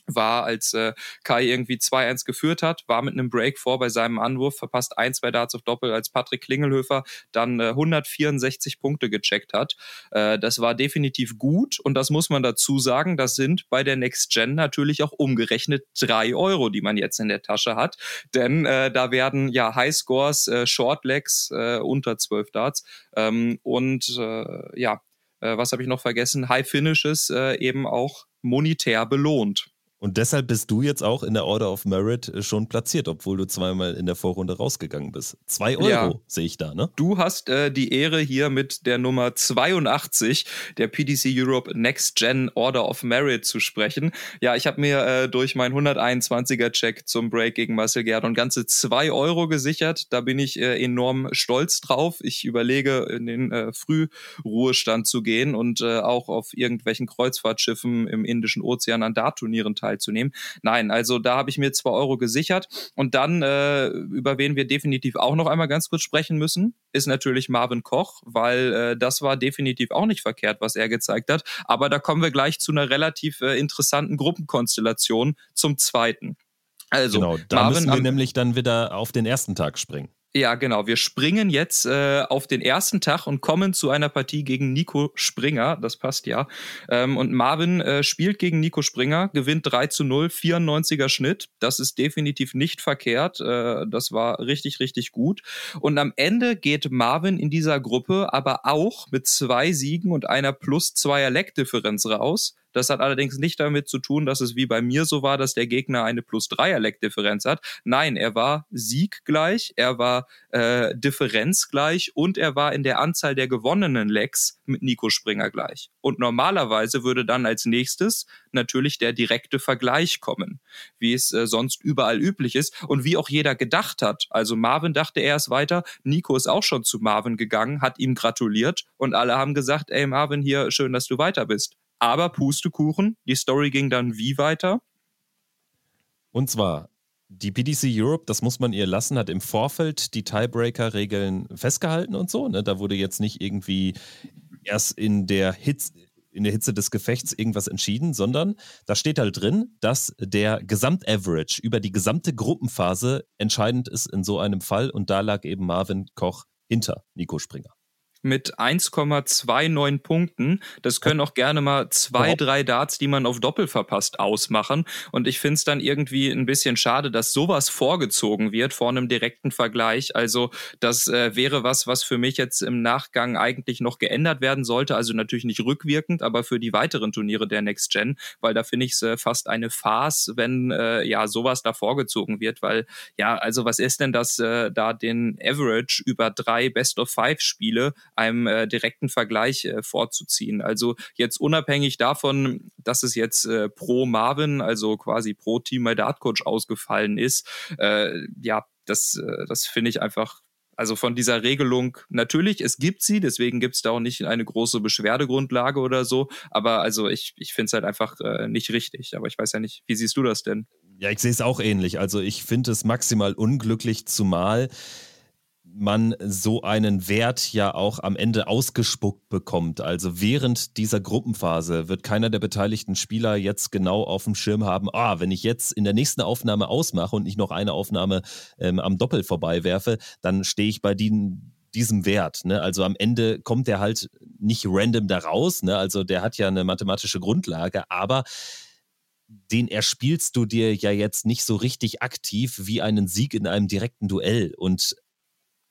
war, als äh, Kai irgendwie 2-1 geführt hat, war mit einem Break vor bei seinem Anwurf, verpasst ein, zwei Darts auf Doppel, als Patrick Klingelhöfer dann äh, 164 Punkte gecheckt hat. Äh, das war definitiv gut und das muss man dazu sagen, das sind bei der Next Gen natürlich auch umgerechnet drei Euro, die man jetzt in der Tasche hat, denn äh, da werden ja Highscores, äh, Shortlegs äh, unter 12 Darts ähm, und äh, ja, äh, was habe ich noch vergessen? High Finishes äh, eben auch monetär belohnt. Und deshalb bist du jetzt auch in der Order of Merit äh, schon platziert, obwohl du zweimal in der Vorrunde rausgegangen bist. Zwei Euro ja. sehe ich da, ne? Du hast äh, die Ehre hier mit der Nummer 82 der PDC Europe Next Gen Order of Merit zu sprechen. Ja, ich habe mir äh, durch meinen 121er Check zum Break gegen Marcel Gerdon ganze zwei Euro gesichert. Da bin ich äh, enorm stolz drauf. Ich überlege, in den äh, Frühruhestand zu gehen und äh, auch auf irgendwelchen Kreuzfahrtschiffen im Indischen Ozean an Dartturnieren teilzunehmen teilzunehmen. Nein, also da habe ich mir zwei Euro gesichert. Und dann, äh, über wen wir definitiv auch noch einmal ganz kurz sprechen müssen, ist natürlich Marvin Koch, weil äh, das war definitiv auch nicht verkehrt, was er gezeigt hat. Aber da kommen wir gleich zu einer relativ äh, interessanten Gruppenkonstellation zum zweiten. Also, genau, da Marvin müssen wir nämlich dann wieder auf den ersten Tag springen. Ja, genau. Wir springen jetzt äh, auf den ersten Tag und kommen zu einer Partie gegen Nico Springer. Das passt ja. Ähm, und Marvin äh, spielt gegen Nico Springer, gewinnt 3 zu 0, 94er Schnitt. Das ist definitiv nicht verkehrt. Äh, das war richtig, richtig gut. Und am Ende geht Marvin in dieser Gruppe aber auch mit zwei Siegen und einer plus zweier Leckdifferenz raus. Das hat allerdings nicht damit zu tun, dass es wie bei mir so war, dass der Gegner eine plus 3er Leckdifferenz hat. Nein, er war sieggleich, er war äh, differenzgleich und er war in der Anzahl der gewonnenen Lecks mit Nico Springer gleich. Und normalerweise würde dann als nächstes natürlich der direkte Vergleich kommen, wie es äh, sonst überall üblich ist und wie auch jeder gedacht hat. Also Marvin dachte erst weiter, Nico ist auch schon zu Marvin gegangen, hat ihm gratuliert und alle haben gesagt, ey Marvin, hier schön, dass du weiter bist. Aber Pustekuchen, die Story ging dann wie weiter? Und zwar, die PDC Europe, das muss man ihr lassen, hat im Vorfeld die Tiebreaker-Regeln festgehalten und so. Ne? Da wurde jetzt nicht irgendwie erst in der Hitze in der Hitze des Gefechts irgendwas entschieden, sondern da steht halt drin, dass der Gesamtaverage über die gesamte Gruppenphase entscheidend ist in so einem Fall und da lag eben Marvin Koch hinter Nico Springer mit 1,29 Punkten. Das können auch gerne mal zwei, drei Darts, die man auf Doppel verpasst, ausmachen. Und ich finde es dann irgendwie ein bisschen schade, dass sowas vorgezogen wird vor einem direkten Vergleich. Also das äh, wäre was, was für mich jetzt im Nachgang eigentlich noch geändert werden sollte. Also natürlich nicht rückwirkend, aber für die weiteren Turniere der Next Gen, weil da finde ich es äh, fast eine Farce, wenn äh, ja sowas da vorgezogen wird. Weil ja, also was ist denn das, äh, da den Average über drei Best of Five Spiele einem äh, direkten Vergleich äh, vorzuziehen. Also jetzt unabhängig davon, dass es jetzt äh, pro Marvin, also quasi pro Team My Dart Coach ausgefallen ist, äh, ja, das, äh, das finde ich einfach also von dieser Regelung, natürlich, es gibt sie, deswegen gibt es da auch nicht eine große Beschwerdegrundlage oder so. Aber also ich, ich finde es halt einfach äh, nicht richtig. Aber ich weiß ja nicht, wie siehst du das denn? Ja, ich sehe es auch ähnlich. Also ich finde es maximal unglücklich, zumal man so einen Wert ja auch am Ende ausgespuckt bekommt. Also während dieser Gruppenphase wird keiner der beteiligten Spieler jetzt genau auf dem Schirm haben, ah, wenn ich jetzt in der nächsten Aufnahme ausmache und nicht noch eine Aufnahme ähm, am Doppel vorbeiwerfe, dann stehe ich bei den, diesem Wert. Ne? Also am Ende kommt der halt nicht random da raus, ne? also der hat ja eine mathematische Grundlage, aber den erspielst du dir ja jetzt nicht so richtig aktiv wie einen Sieg in einem direkten Duell. Und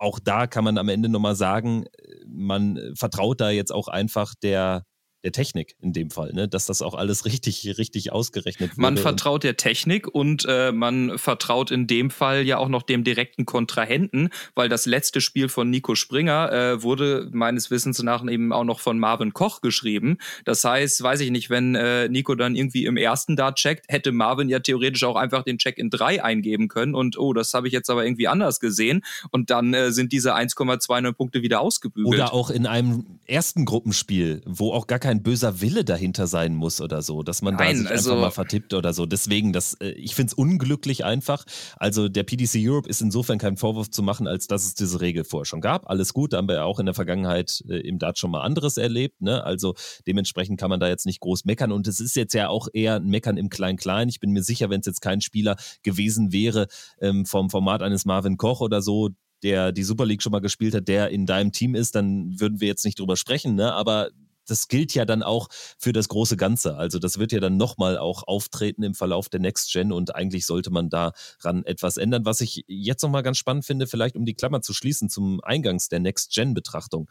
auch da kann man am Ende nochmal sagen, man vertraut da jetzt auch einfach der, der Technik in dem Fall, ne? dass das auch alles richtig, richtig ausgerechnet wird. Man vertraut der Technik und äh, man vertraut in dem Fall ja auch noch dem direkten Kontrahenten, weil das letzte Spiel von Nico Springer äh, wurde meines Wissens nach eben auch noch von Marvin Koch geschrieben. Das heißt, weiß ich nicht, wenn äh, Nico dann irgendwie im ersten da checkt, hätte Marvin ja theoretisch auch einfach den Check in drei eingeben können und oh, das habe ich jetzt aber irgendwie anders gesehen und dann äh, sind diese 1,29 Punkte wieder ausgebügelt. Oder auch in einem ersten Gruppenspiel, wo auch gar kein kein böser Wille dahinter sein muss oder so, dass man Nein, da sich also, einfach mal vertippt oder so. Deswegen, das, äh, ich finde es unglücklich einfach. Also der PDC Europe ist insofern kein Vorwurf zu machen, als dass es diese Regel vorher schon gab. Alles gut, da haben wir ja auch in der Vergangenheit äh, im Dart schon mal anderes erlebt. Ne? Also dementsprechend kann man da jetzt nicht groß meckern. Und es ist jetzt ja auch eher ein Meckern im Klein-Klein. Ich bin mir sicher, wenn es jetzt kein Spieler gewesen wäre ähm, vom Format eines Marvin Koch oder so, der die Super League schon mal gespielt hat, der in deinem Team ist, dann würden wir jetzt nicht drüber sprechen. Ne? Aber das gilt ja dann auch für das große Ganze. Also das wird ja dann nochmal auch auftreten im Verlauf der Next Gen und eigentlich sollte man daran etwas ändern. Was ich jetzt nochmal ganz spannend finde, vielleicht um die Klammer zu schließen zum Eingangs der Next Gen Betrachtung.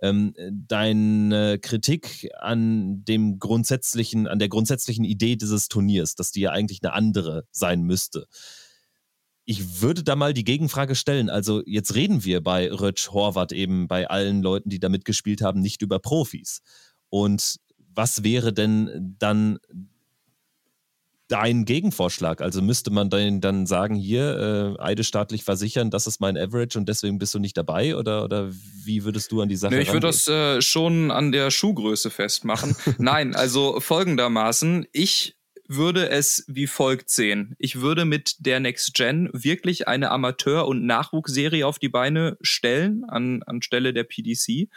Ähm, deine Kritik an dem grundsätzlichen, an der grundsätzlichen Idee dieses Turniers, dass die ja eigentlich eine andere sein müsste. Ich würde da mal die Gegenfrage stellen. Also jetzt reden wir bei Rötsch, Horvath eben, bei allen Leuten, die da mitgespielt haben, nicht über Profis. Und was wäre denn dann dein Gegenvorschlag? Also müsste man dann, dann sagen, hier, äh, eidesstaatlich versichern, das ist mein Average und deswegen bist du nicht dabei? Oder, oder wie würdest du an die Sache nee, Ich würde das äh, schon an der Schuhgröße festmachen. (laughs) Nein, also folgendermaßen, ich würde es wie folgt sehen. Ich würde mit der Next Gen wirklich eine Amateur- und Nachwuchsserie auf die Beine stellen, an, anstelle der PDC.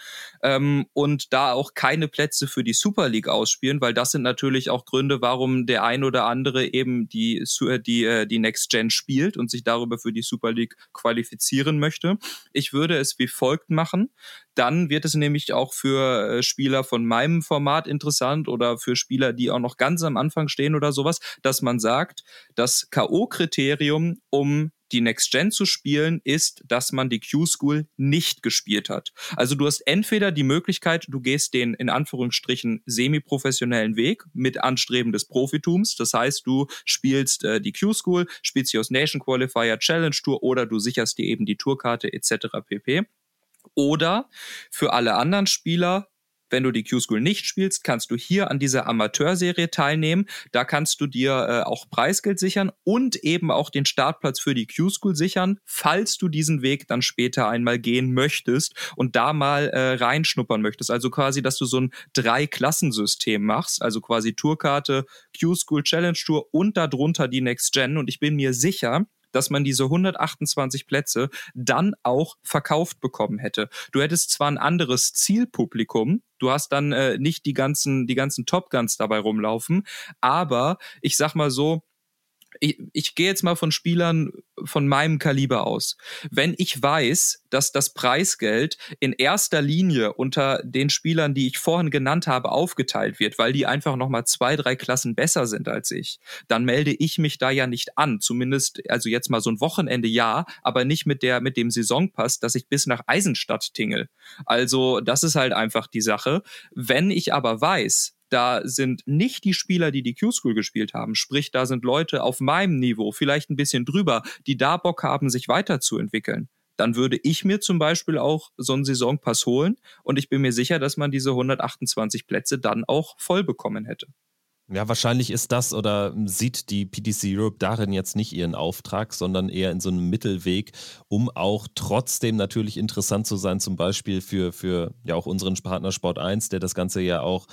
Ähm, und da auch keine Plätze für die Super League ausspielen, weil das sind natürlich auch Gründe, warum der ein oder andere eben die, äh, die, äh, die Next Gen spielt und sich darüber für die Super League qualifizieren möchte. Ich würde es wie folgt machen. Dann wird es nämlich auch für äh, Spieler von meinem Format interessant oder für Spieler, die auch noch ganz am Anfang stehen oder sowas, dass man sagt, das K.O.-Kriterium, um die Next Gen zu spielen, ist, dass man die Q-School nicht gespielt hat. Also du hast entweder die Möglichkeit, du gehst den in Anführungsstrichen semi-professionellen Weg mit Anstreben des Profitums. Das heißt, du spielst äh, die Q-School, spielst die aus Nation Qualifier, Challenge Tour oder du sicherst dir eben die Tourkarte etc. pp. Oder für alle anderen Spieler, wenn du die Q-School nicht spielst, kannst du hier an dieser Amateurserie teilnehmen. Da kannst du dir äh, auch Preisgeld sichern und eben auch den Startplatz für die Q-School sichern, falls du diesen Weg dann später einmal gehen möchtest und da mal äh, reinschnuppern möchtest. Also quasi, dass du so ein Drei-Klassensystem machst, also quasi Tourkarte, Q-School Challenge Tour und darunter die Next Gen. Und ich bin mir sicher, dass man diese 128 Plätze dann auch verkauft bekommen hätte. Du hättest zwar ein anderes Zielpublikum, du hast dann äh, nicht die ganzen, die ganzen Top Guns dabei rumlaufen, aber ich sag mal so, ich, ich gehe jetzt mal von Spielern von meinem Kaliber aus. Wenn ich weiß, dass das Preisgeld in erster Linie unter den Spielern, die ich vorhin genannt habe, aufgeteilt wird, weil die einfach nochmal zwei, drei Klassen besser sind als ich, dann melde ich mich da ja nicht an. Zumindest, also jetzt mal so ein Wochenende ja, aber nicht mit der, mit dem Saisonpass, dass ich bis nach Eisenstadt tingel. Also, das ist halt einfach die Sache. Wenn ich aber weiß, da sind nicht die Spieler, die die Q-School gespielt haben. Sprich, da sind Leute auf meinem Niveau, vielleicht ein bisschen drüber, die da Bock haben, sich weiterzuentwickeln. Dann würde ich mir zum Beispiel auch so einen Saisonpass holen und ich bin mir sicher, dass man diese 128 Plätze dann auch voll bekommen hätte. Ja, wahrscheinlich ist das oder sieht die PTC Europe darin jetzt nicht ihren Auftrag, sondern eher in so einem Mittelweg, um auch trotzdem natürlich interessant zu sein, zum Beispiel für, für ja auch unseren Partner Sport 1, der das Ganze ja auch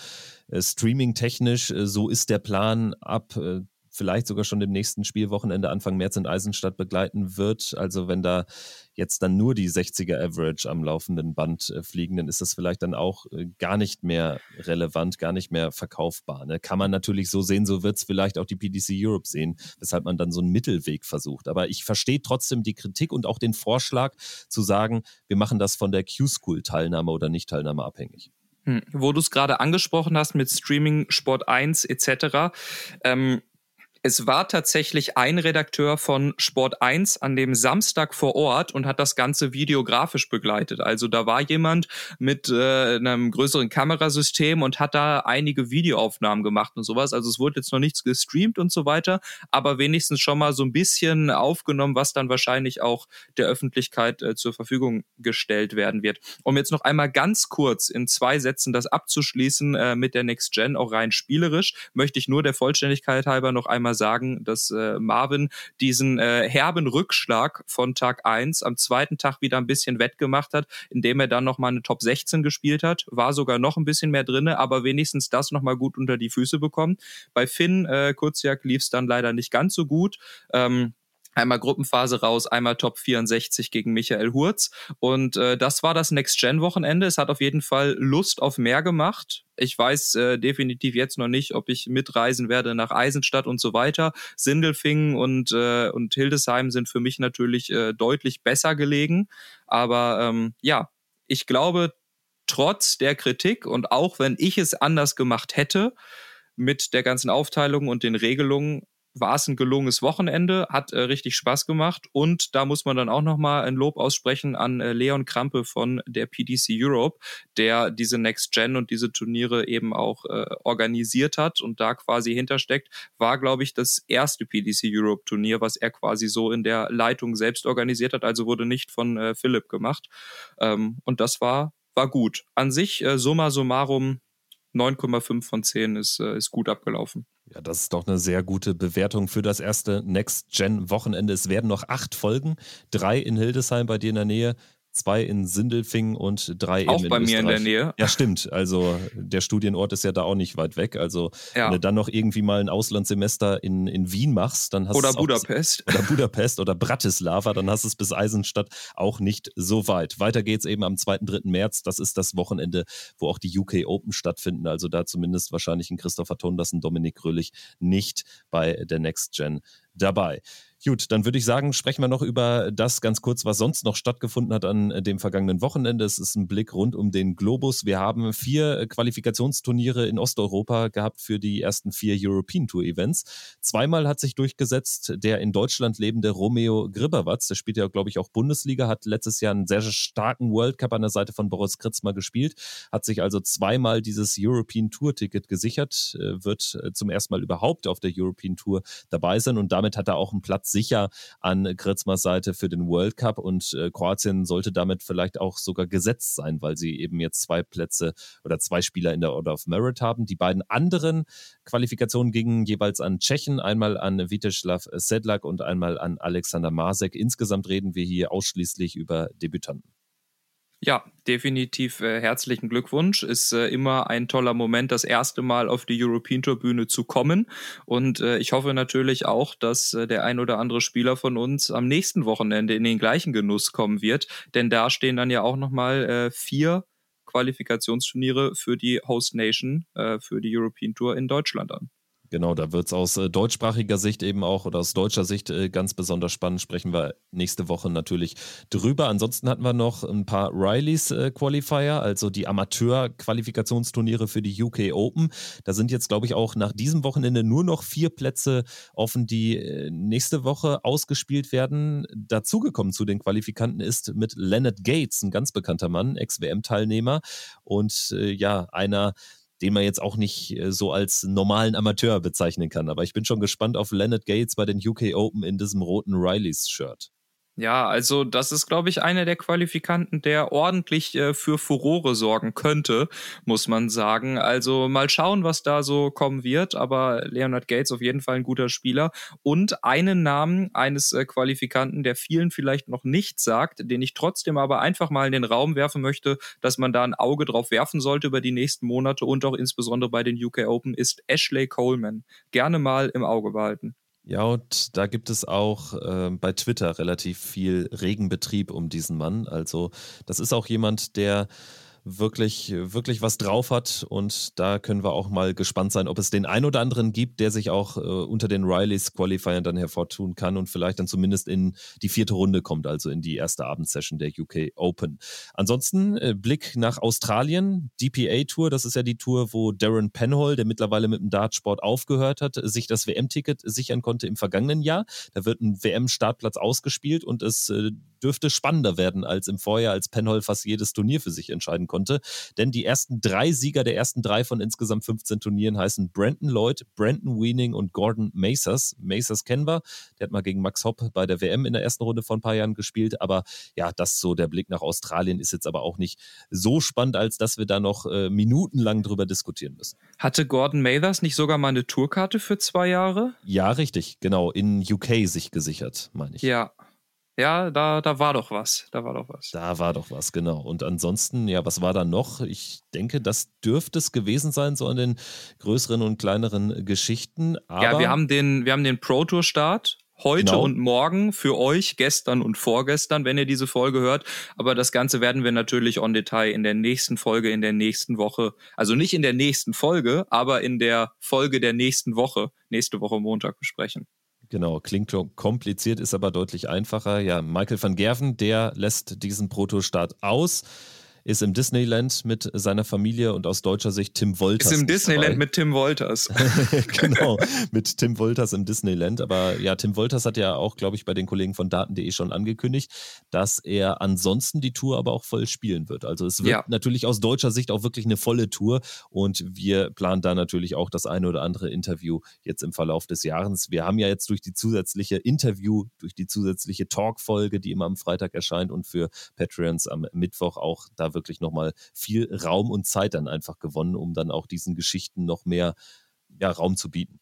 streaming-technisch, äh, so ist der Plan ab äh, vielleicht sogar schon im nächsten Spielwochenende Anfang März in Eisenstadt begleiten wird. Also wenn da jetzt dann nur die 60er Average am laufenden Band äh, fliegen, dann ist das vielleicht dann auch äh, gar nicht mehr relevant, gar nicht mehr verkaufbar. Ne? Kann man natürlich so sehen, so wird es vielleicht auch die PDC Europe sehen, weshalb man dann so einen Mittelweg versucht. Aber ich verstehe trotzdem die Kritik und auch den Vorschlag zu sagen, wir machen das von der Q-School-Teilnahme oder Nicht-Teilnahme abhängig. Hm, wo du es gerade angesprochen hast mit Streaming, Sport 1 etc. Ähm, es war tatsächlich ein Redakteur von Sport 1 an dem Samstag vor Ort und hat das ganze videografisch begleitet. Also da war jemand mit äh, einem größeren Kamerasystem und hat da einige Videoaufnahmen gemacht und sowas. Also es wurde jetzt noch nichts gestreamt und so weiter, aber wenigstens schon mal so ein bisschen aufgenommen, was dann wahrscheinlich auch der Öffentlichkeit äh, zur Verfügung gestellt werden wird. Um jetzt noch einmal ganz kurz in zwei Sätzen das abzuschließen äh, mit der Next Gen, auch rein spielerisch, möchte ich nur der Vollständigkeit halber noch einmal sagen, dass äh, Marvin diesen äh, herben Rückschlag von Tag 1 am zweiten Tag wieder ein bisschen wettgemacht hat, indem er dann nochmal eine Top 16 gespielt hat, war sogar noch ein bisschen mehr drinne, aber wenigstens das nochmal gut unter die Füße bekommen. Bei Finn äh, Kurzjak lief es dann leider nicht ganz so gut. Ähm, Einmal Gruppenphase raus, einmal Top 64 gegen Michael Hurz. Und äh, das war das Next-Gen-Wochenende. Es hat auf jeden Fall Lust auf mehr gemacht. Ich weiß äh, definitiv jetzt noch nicht, ob ich mitreisen werde nach Eisenstadt und so weiter. Sindelfingen und, äh, und Hildesheim sind für mich natürlich äh, deutlich besser gelegen. Aber ähm, ja, ich glaube, trotz der Kritik und auch wenn ich es anders gemacht hätte, mit der ganzen Aufteilung und den Regelungen war es ein gelungenes Wochenende, hat äh, richtig Spaß gemacht und da muss man dann auch nochmal ein Lob aussprechen an äh, Leon Krampe von der PDC Europe, der diese Next Gen und diese Turniere eben auch äh, organisiert hat und da quasi hintersteckt, war glaube ich das erste PDC Europe Turnier, was er quasi so in der Leitung selbst organisiert hat, also wurde nicht von äh, Philipp gemacht ähm, und das war war gut. An sich äh, summa summarum 9,5 von 10 ist, äh, ist gut abgelaufen. Ja, das ist doch eine sehr gute Bewertung für das erste Next-Gen-Wochenende. Es werden noch acht Folgen, drei in Hildesheim bei dir in der Nähe, zwei in Sindelfingen und drei auch in bei mir in der Nähe. Ja, stimmt. Also der Studienort ist ja da auch nicht weit weg. Also ja. wenn du dann noch irgendwie mal ein Auslandssemester in, in Wien machst, dann hast du Oder Budapest. (laughs) Oder Budapest oder Bratislava, dann hast du es bis Eisenstadt auch nicht so weit. Weiter geht's eben am 2. 3. März. Das ist das Wochenende, wo auch die UK Open stattfinden. Also da zumindest wahrscheinlich ein Christopher Tonders, ein Dominik Grölich nicht bei der Next Gen dabei. Gut, dann würde ich sagen, sprechen wir noch über das ganz kurz, was sonst noch stattgefunden hat an äh, dem vergangenen Wochenende. Es ist ein Blick rund um den Globus. Wir haben vier äh, Qualifikationsturniere in Osteuropa gehabt für die ersten vier European Tour Events. Zweimal hat sich durchgesetzt der in Deutschland lebende Romeo Gribberwatz. Der spielt ja, glaube ich, auch Bundesliga, hat letztes Jahr einen sehr starken World Cup an der Seite von Boris Kritzmer gespielt, hat sich also zweimal dieses European Tour Ticket gesichert, äh, wird zum ersten Mal überhaupt auf der European Tour dabei sein und damit hat er auch einen Platz sicher an Kritzmers Seite für den World Cup und äh, Kroatien sollte damit vielleicht auch sogar gesetzt sein, weil sie eben jetzt zwei Plätze oder zwei Spieler in der Order of Merit haben. Die beiden anderen Qualifikationen gingen jeweils an Tschechen, einmal an Viteslav Sedlak und einmal an Alexander Masek. Insgesamt reden wir hier ausschließlich über Debütanten. Ja, definitiv äh, herzlichen Glückwunsch. Ist äh, immer ein toller Moment, das erste Mal auf die European Tour Bühne zu kommen. Und äh, ich hoffe natürlich auch, dass äh, der ein oder andere Spieler von uns am nächsten Wochenende in den gleichen Genuss kommen wird. Denn da stehen dann ja auch nochmal äh, vier Qualifikationsturniere für die Host Nation, äh, für die European Tour in Deutschland an. Genau, da wird es aus äh, deutschsprachiger Sicht eben auch oder aus deutscher Sicht äh, ganz besonders spannend. Sprechen wir nächste Woche natürlich drüber. Ansonsten hatten wir noch ein paar Rileys äh, Qualifier, also die Amateur-Qualifikationsturniere für die UK Open. Da sind jetzt, glaube ich, auch nach diesem Wochenende nur noch vier Plätze offen, die äh, nächste Woche ausgespielt werden. Dazugekommen zu den Qualifikanten ist mit Leonard Gates, ein ganz bekannter Mann, Ex-WM-Teilnehmer und äh, ja, einer den man jetzt auch nicht äh, so als normalen Amateur bezeichnen kann. Aber ich bin schon gespannt auf Leonard Gates bei den UK Open in diesem roten Rileys-Shirt. Ja, also das ist, glaube ich, einer der Qualifikanten, der ordentlich äh, für Furore sorgen könnte, muss man sagen. Also mal schauen, was da so kommen wird. Aber Leonard Gates auf jeden Fall ein guter Spieler. Und einen Namen eines äh, Qualifikanten, der vielen vielleicht noch nicht sagt, den ich trotzdem aber einfach mal in den Raum werfen möchte, dass man da ein Auge drauf werfen sollte über die nächsten Monate und auch insbesondere bei den UK Open, ist Ashley Coleman. Gerne mal im Auge behalten. Ja, und da gibt es auch äh, bei Twitter relativ viel Regenbetrieb um diesen Mann. Also das ist auch jemand, der wirklich, wirklich was drauf hat. Und da können wir auch mal gespannt sein, ob es den ein oder anderen gibt, der sich auch äh, unter den Rileys Qualifiern dann hervortun kann und vielleicht dann zumindest in die vierte Runde kommt, also in die erste Abendsession der UK Open. Ansonsten äh, Blick nach Australien, DPA Tour, das ist ja die Tour, wo Darren Penhall, der mittlerweile mit dem Dartsport aufgehört hat, sich das WM-Ticket sichern konnte im vergangenen Jahr. Da wird ein WM-Startplatz ausgespielt und es äh, dürfte spannender werden als im Vorjahr, als Penhall fast jedes Turnier für sich entscheiden konnte. Denn die ersten drei Sieger der ersten drei von insgesamt 15 Turnieren heißen Brandon Lloyd, Brandon Weening und Gordon Macers. Macers kennen wir. Der hat mal gegen Max Hopp bei der WM in der ersten Runde vor ein paar Jahren gespielt. Aber ja, das so der Blick nach Australien ist jetzt aber auch nicht so spannend, als dass wir da noch äh, minutenlang drüber diskutieren müssen. Hatte Gordon Mathers nicht sogar mal eine Tourkarte für zwei Jahre? Ja, richtig, genau. In UK sich gesichert, meine ich. Ja, ja, da, da war doch was. Da war doch was. Da war doch was, genau. Und ansonsten, ja, was war da noch? Ich denke, das dürfte es gewesen sein, so an den größeren und kleineren Geschichten. Aber ja, wir haben den, wir haben den Pro Tour Start heute genau. und morgen für euch, gestern und vorgestern, wenn ihr diese Folge hört. Aber das Ganze werden wir natürlich on Detail in der nächsten Folge, in der nächsten Woche, also nicht in der nächsten Folge, aber in der Folge der nächsten Woche, nächste Woche Montag besprechen. Genau, klingt kompliziert, ist aber deutlich einfacher. Ja, Michael van Gerven, der lässt diesen Protostart aus ist im Disneyland mit seiner Familie und aus deutscher Sicht Tim Wolters. Ist im Disneyland mit Tim Wolters. (laughs) genau, mit Tim Wolters im Disneyland. Aber ja, Tim Wolters hat ja auch, glaube ich, bei den Kollegen von Daten.de schon angekündigt, dass er ansonsten die Tour aber auch voll spielen wird. Also es wird ja. natürlich aus deutscher Sicht auch wirklich eine volle Tour und wir planen da natürlich auch das eine oder andere Interview jetzt im Verlauf des Jahres. Wir haben ja jetzt durch die zusätzliche Interview, durch die zusätzliche Talk-Folge, die immer am Freitag erscheint und für Patreons am Mittwoch auch da wird wirklich nochmal viel Raum und Zeit dann einfach gewonnen, um dann auch diesen Geschichten noch mehr ja, Raum zu bieten.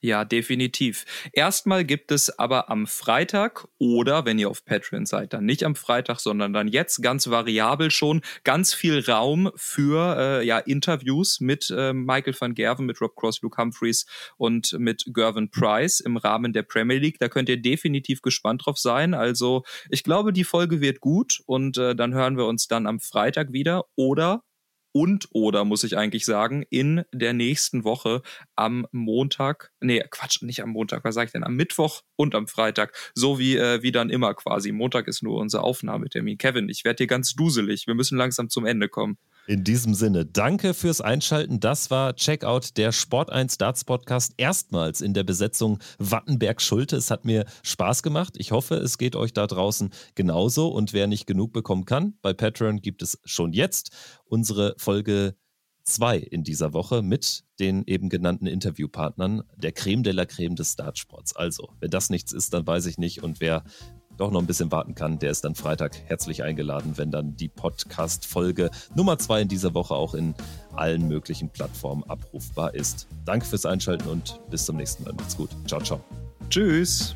Ja, definitiv. Erstmal gibt es aber am Freitag oder wenn ihr auf Patreon seid, dann nicht am Freitag, sondern dann jetzt ganz variabel schon ganz viel Raum für äh, ja, Interviews mit äh, Michael van Gerven, mit Rob Cross, Luke Humphreys und mit Gervin Price im Rahmen der Premier League. Da könnt ihr definitiv gespannt drauf sein. Also ich glaube, die Folge wird gut und äh, dann hören wir uns dann am Freitag wieder oder und oder muss ich eigentlich sagen, in der nächsten Woche am Montag, nee, Quatsch, nicht am Montag, was sage ich denn, am Mittwoch und am Freitag, so wie, äh, wie dann immer quasi. Montag ist nur unser Aufnahmetermin. Kevin, ich werde hier ganz duselig. Wir müssen langsam zum Ende kommen. In diesem Sinne, danke fürs Einschalten. Das war Checkout, der Sport 1 Darts Podcast. Erstmals in der Besetzung Wattenberg-Schulte. Es hat mir Spaß gemacht. Ich hoffe, es geht euch da draußen genauso. Und wer nicht genug bekommen kann, bei Patreon gibt es schon jetzt unsere Folge 2 in dieser Woche mit den eben genannten Interviewpartnern, der Creme de la Creme des Dartsports. Also, wenn das nichts ist, dann weiß ich nicht. Und wer doch noch ein bisschen warten kann, der ist dann Freitag herzlich eingeladen, wenn dann die Podcast-Folge Nummer zwei in dieser Woche auch in allen möglichen Plattformen abrufbar ist. Danke fürs Einschalten und bis zum nächsten Mal. Macht's gut. Ciao, ciao. Tschüss.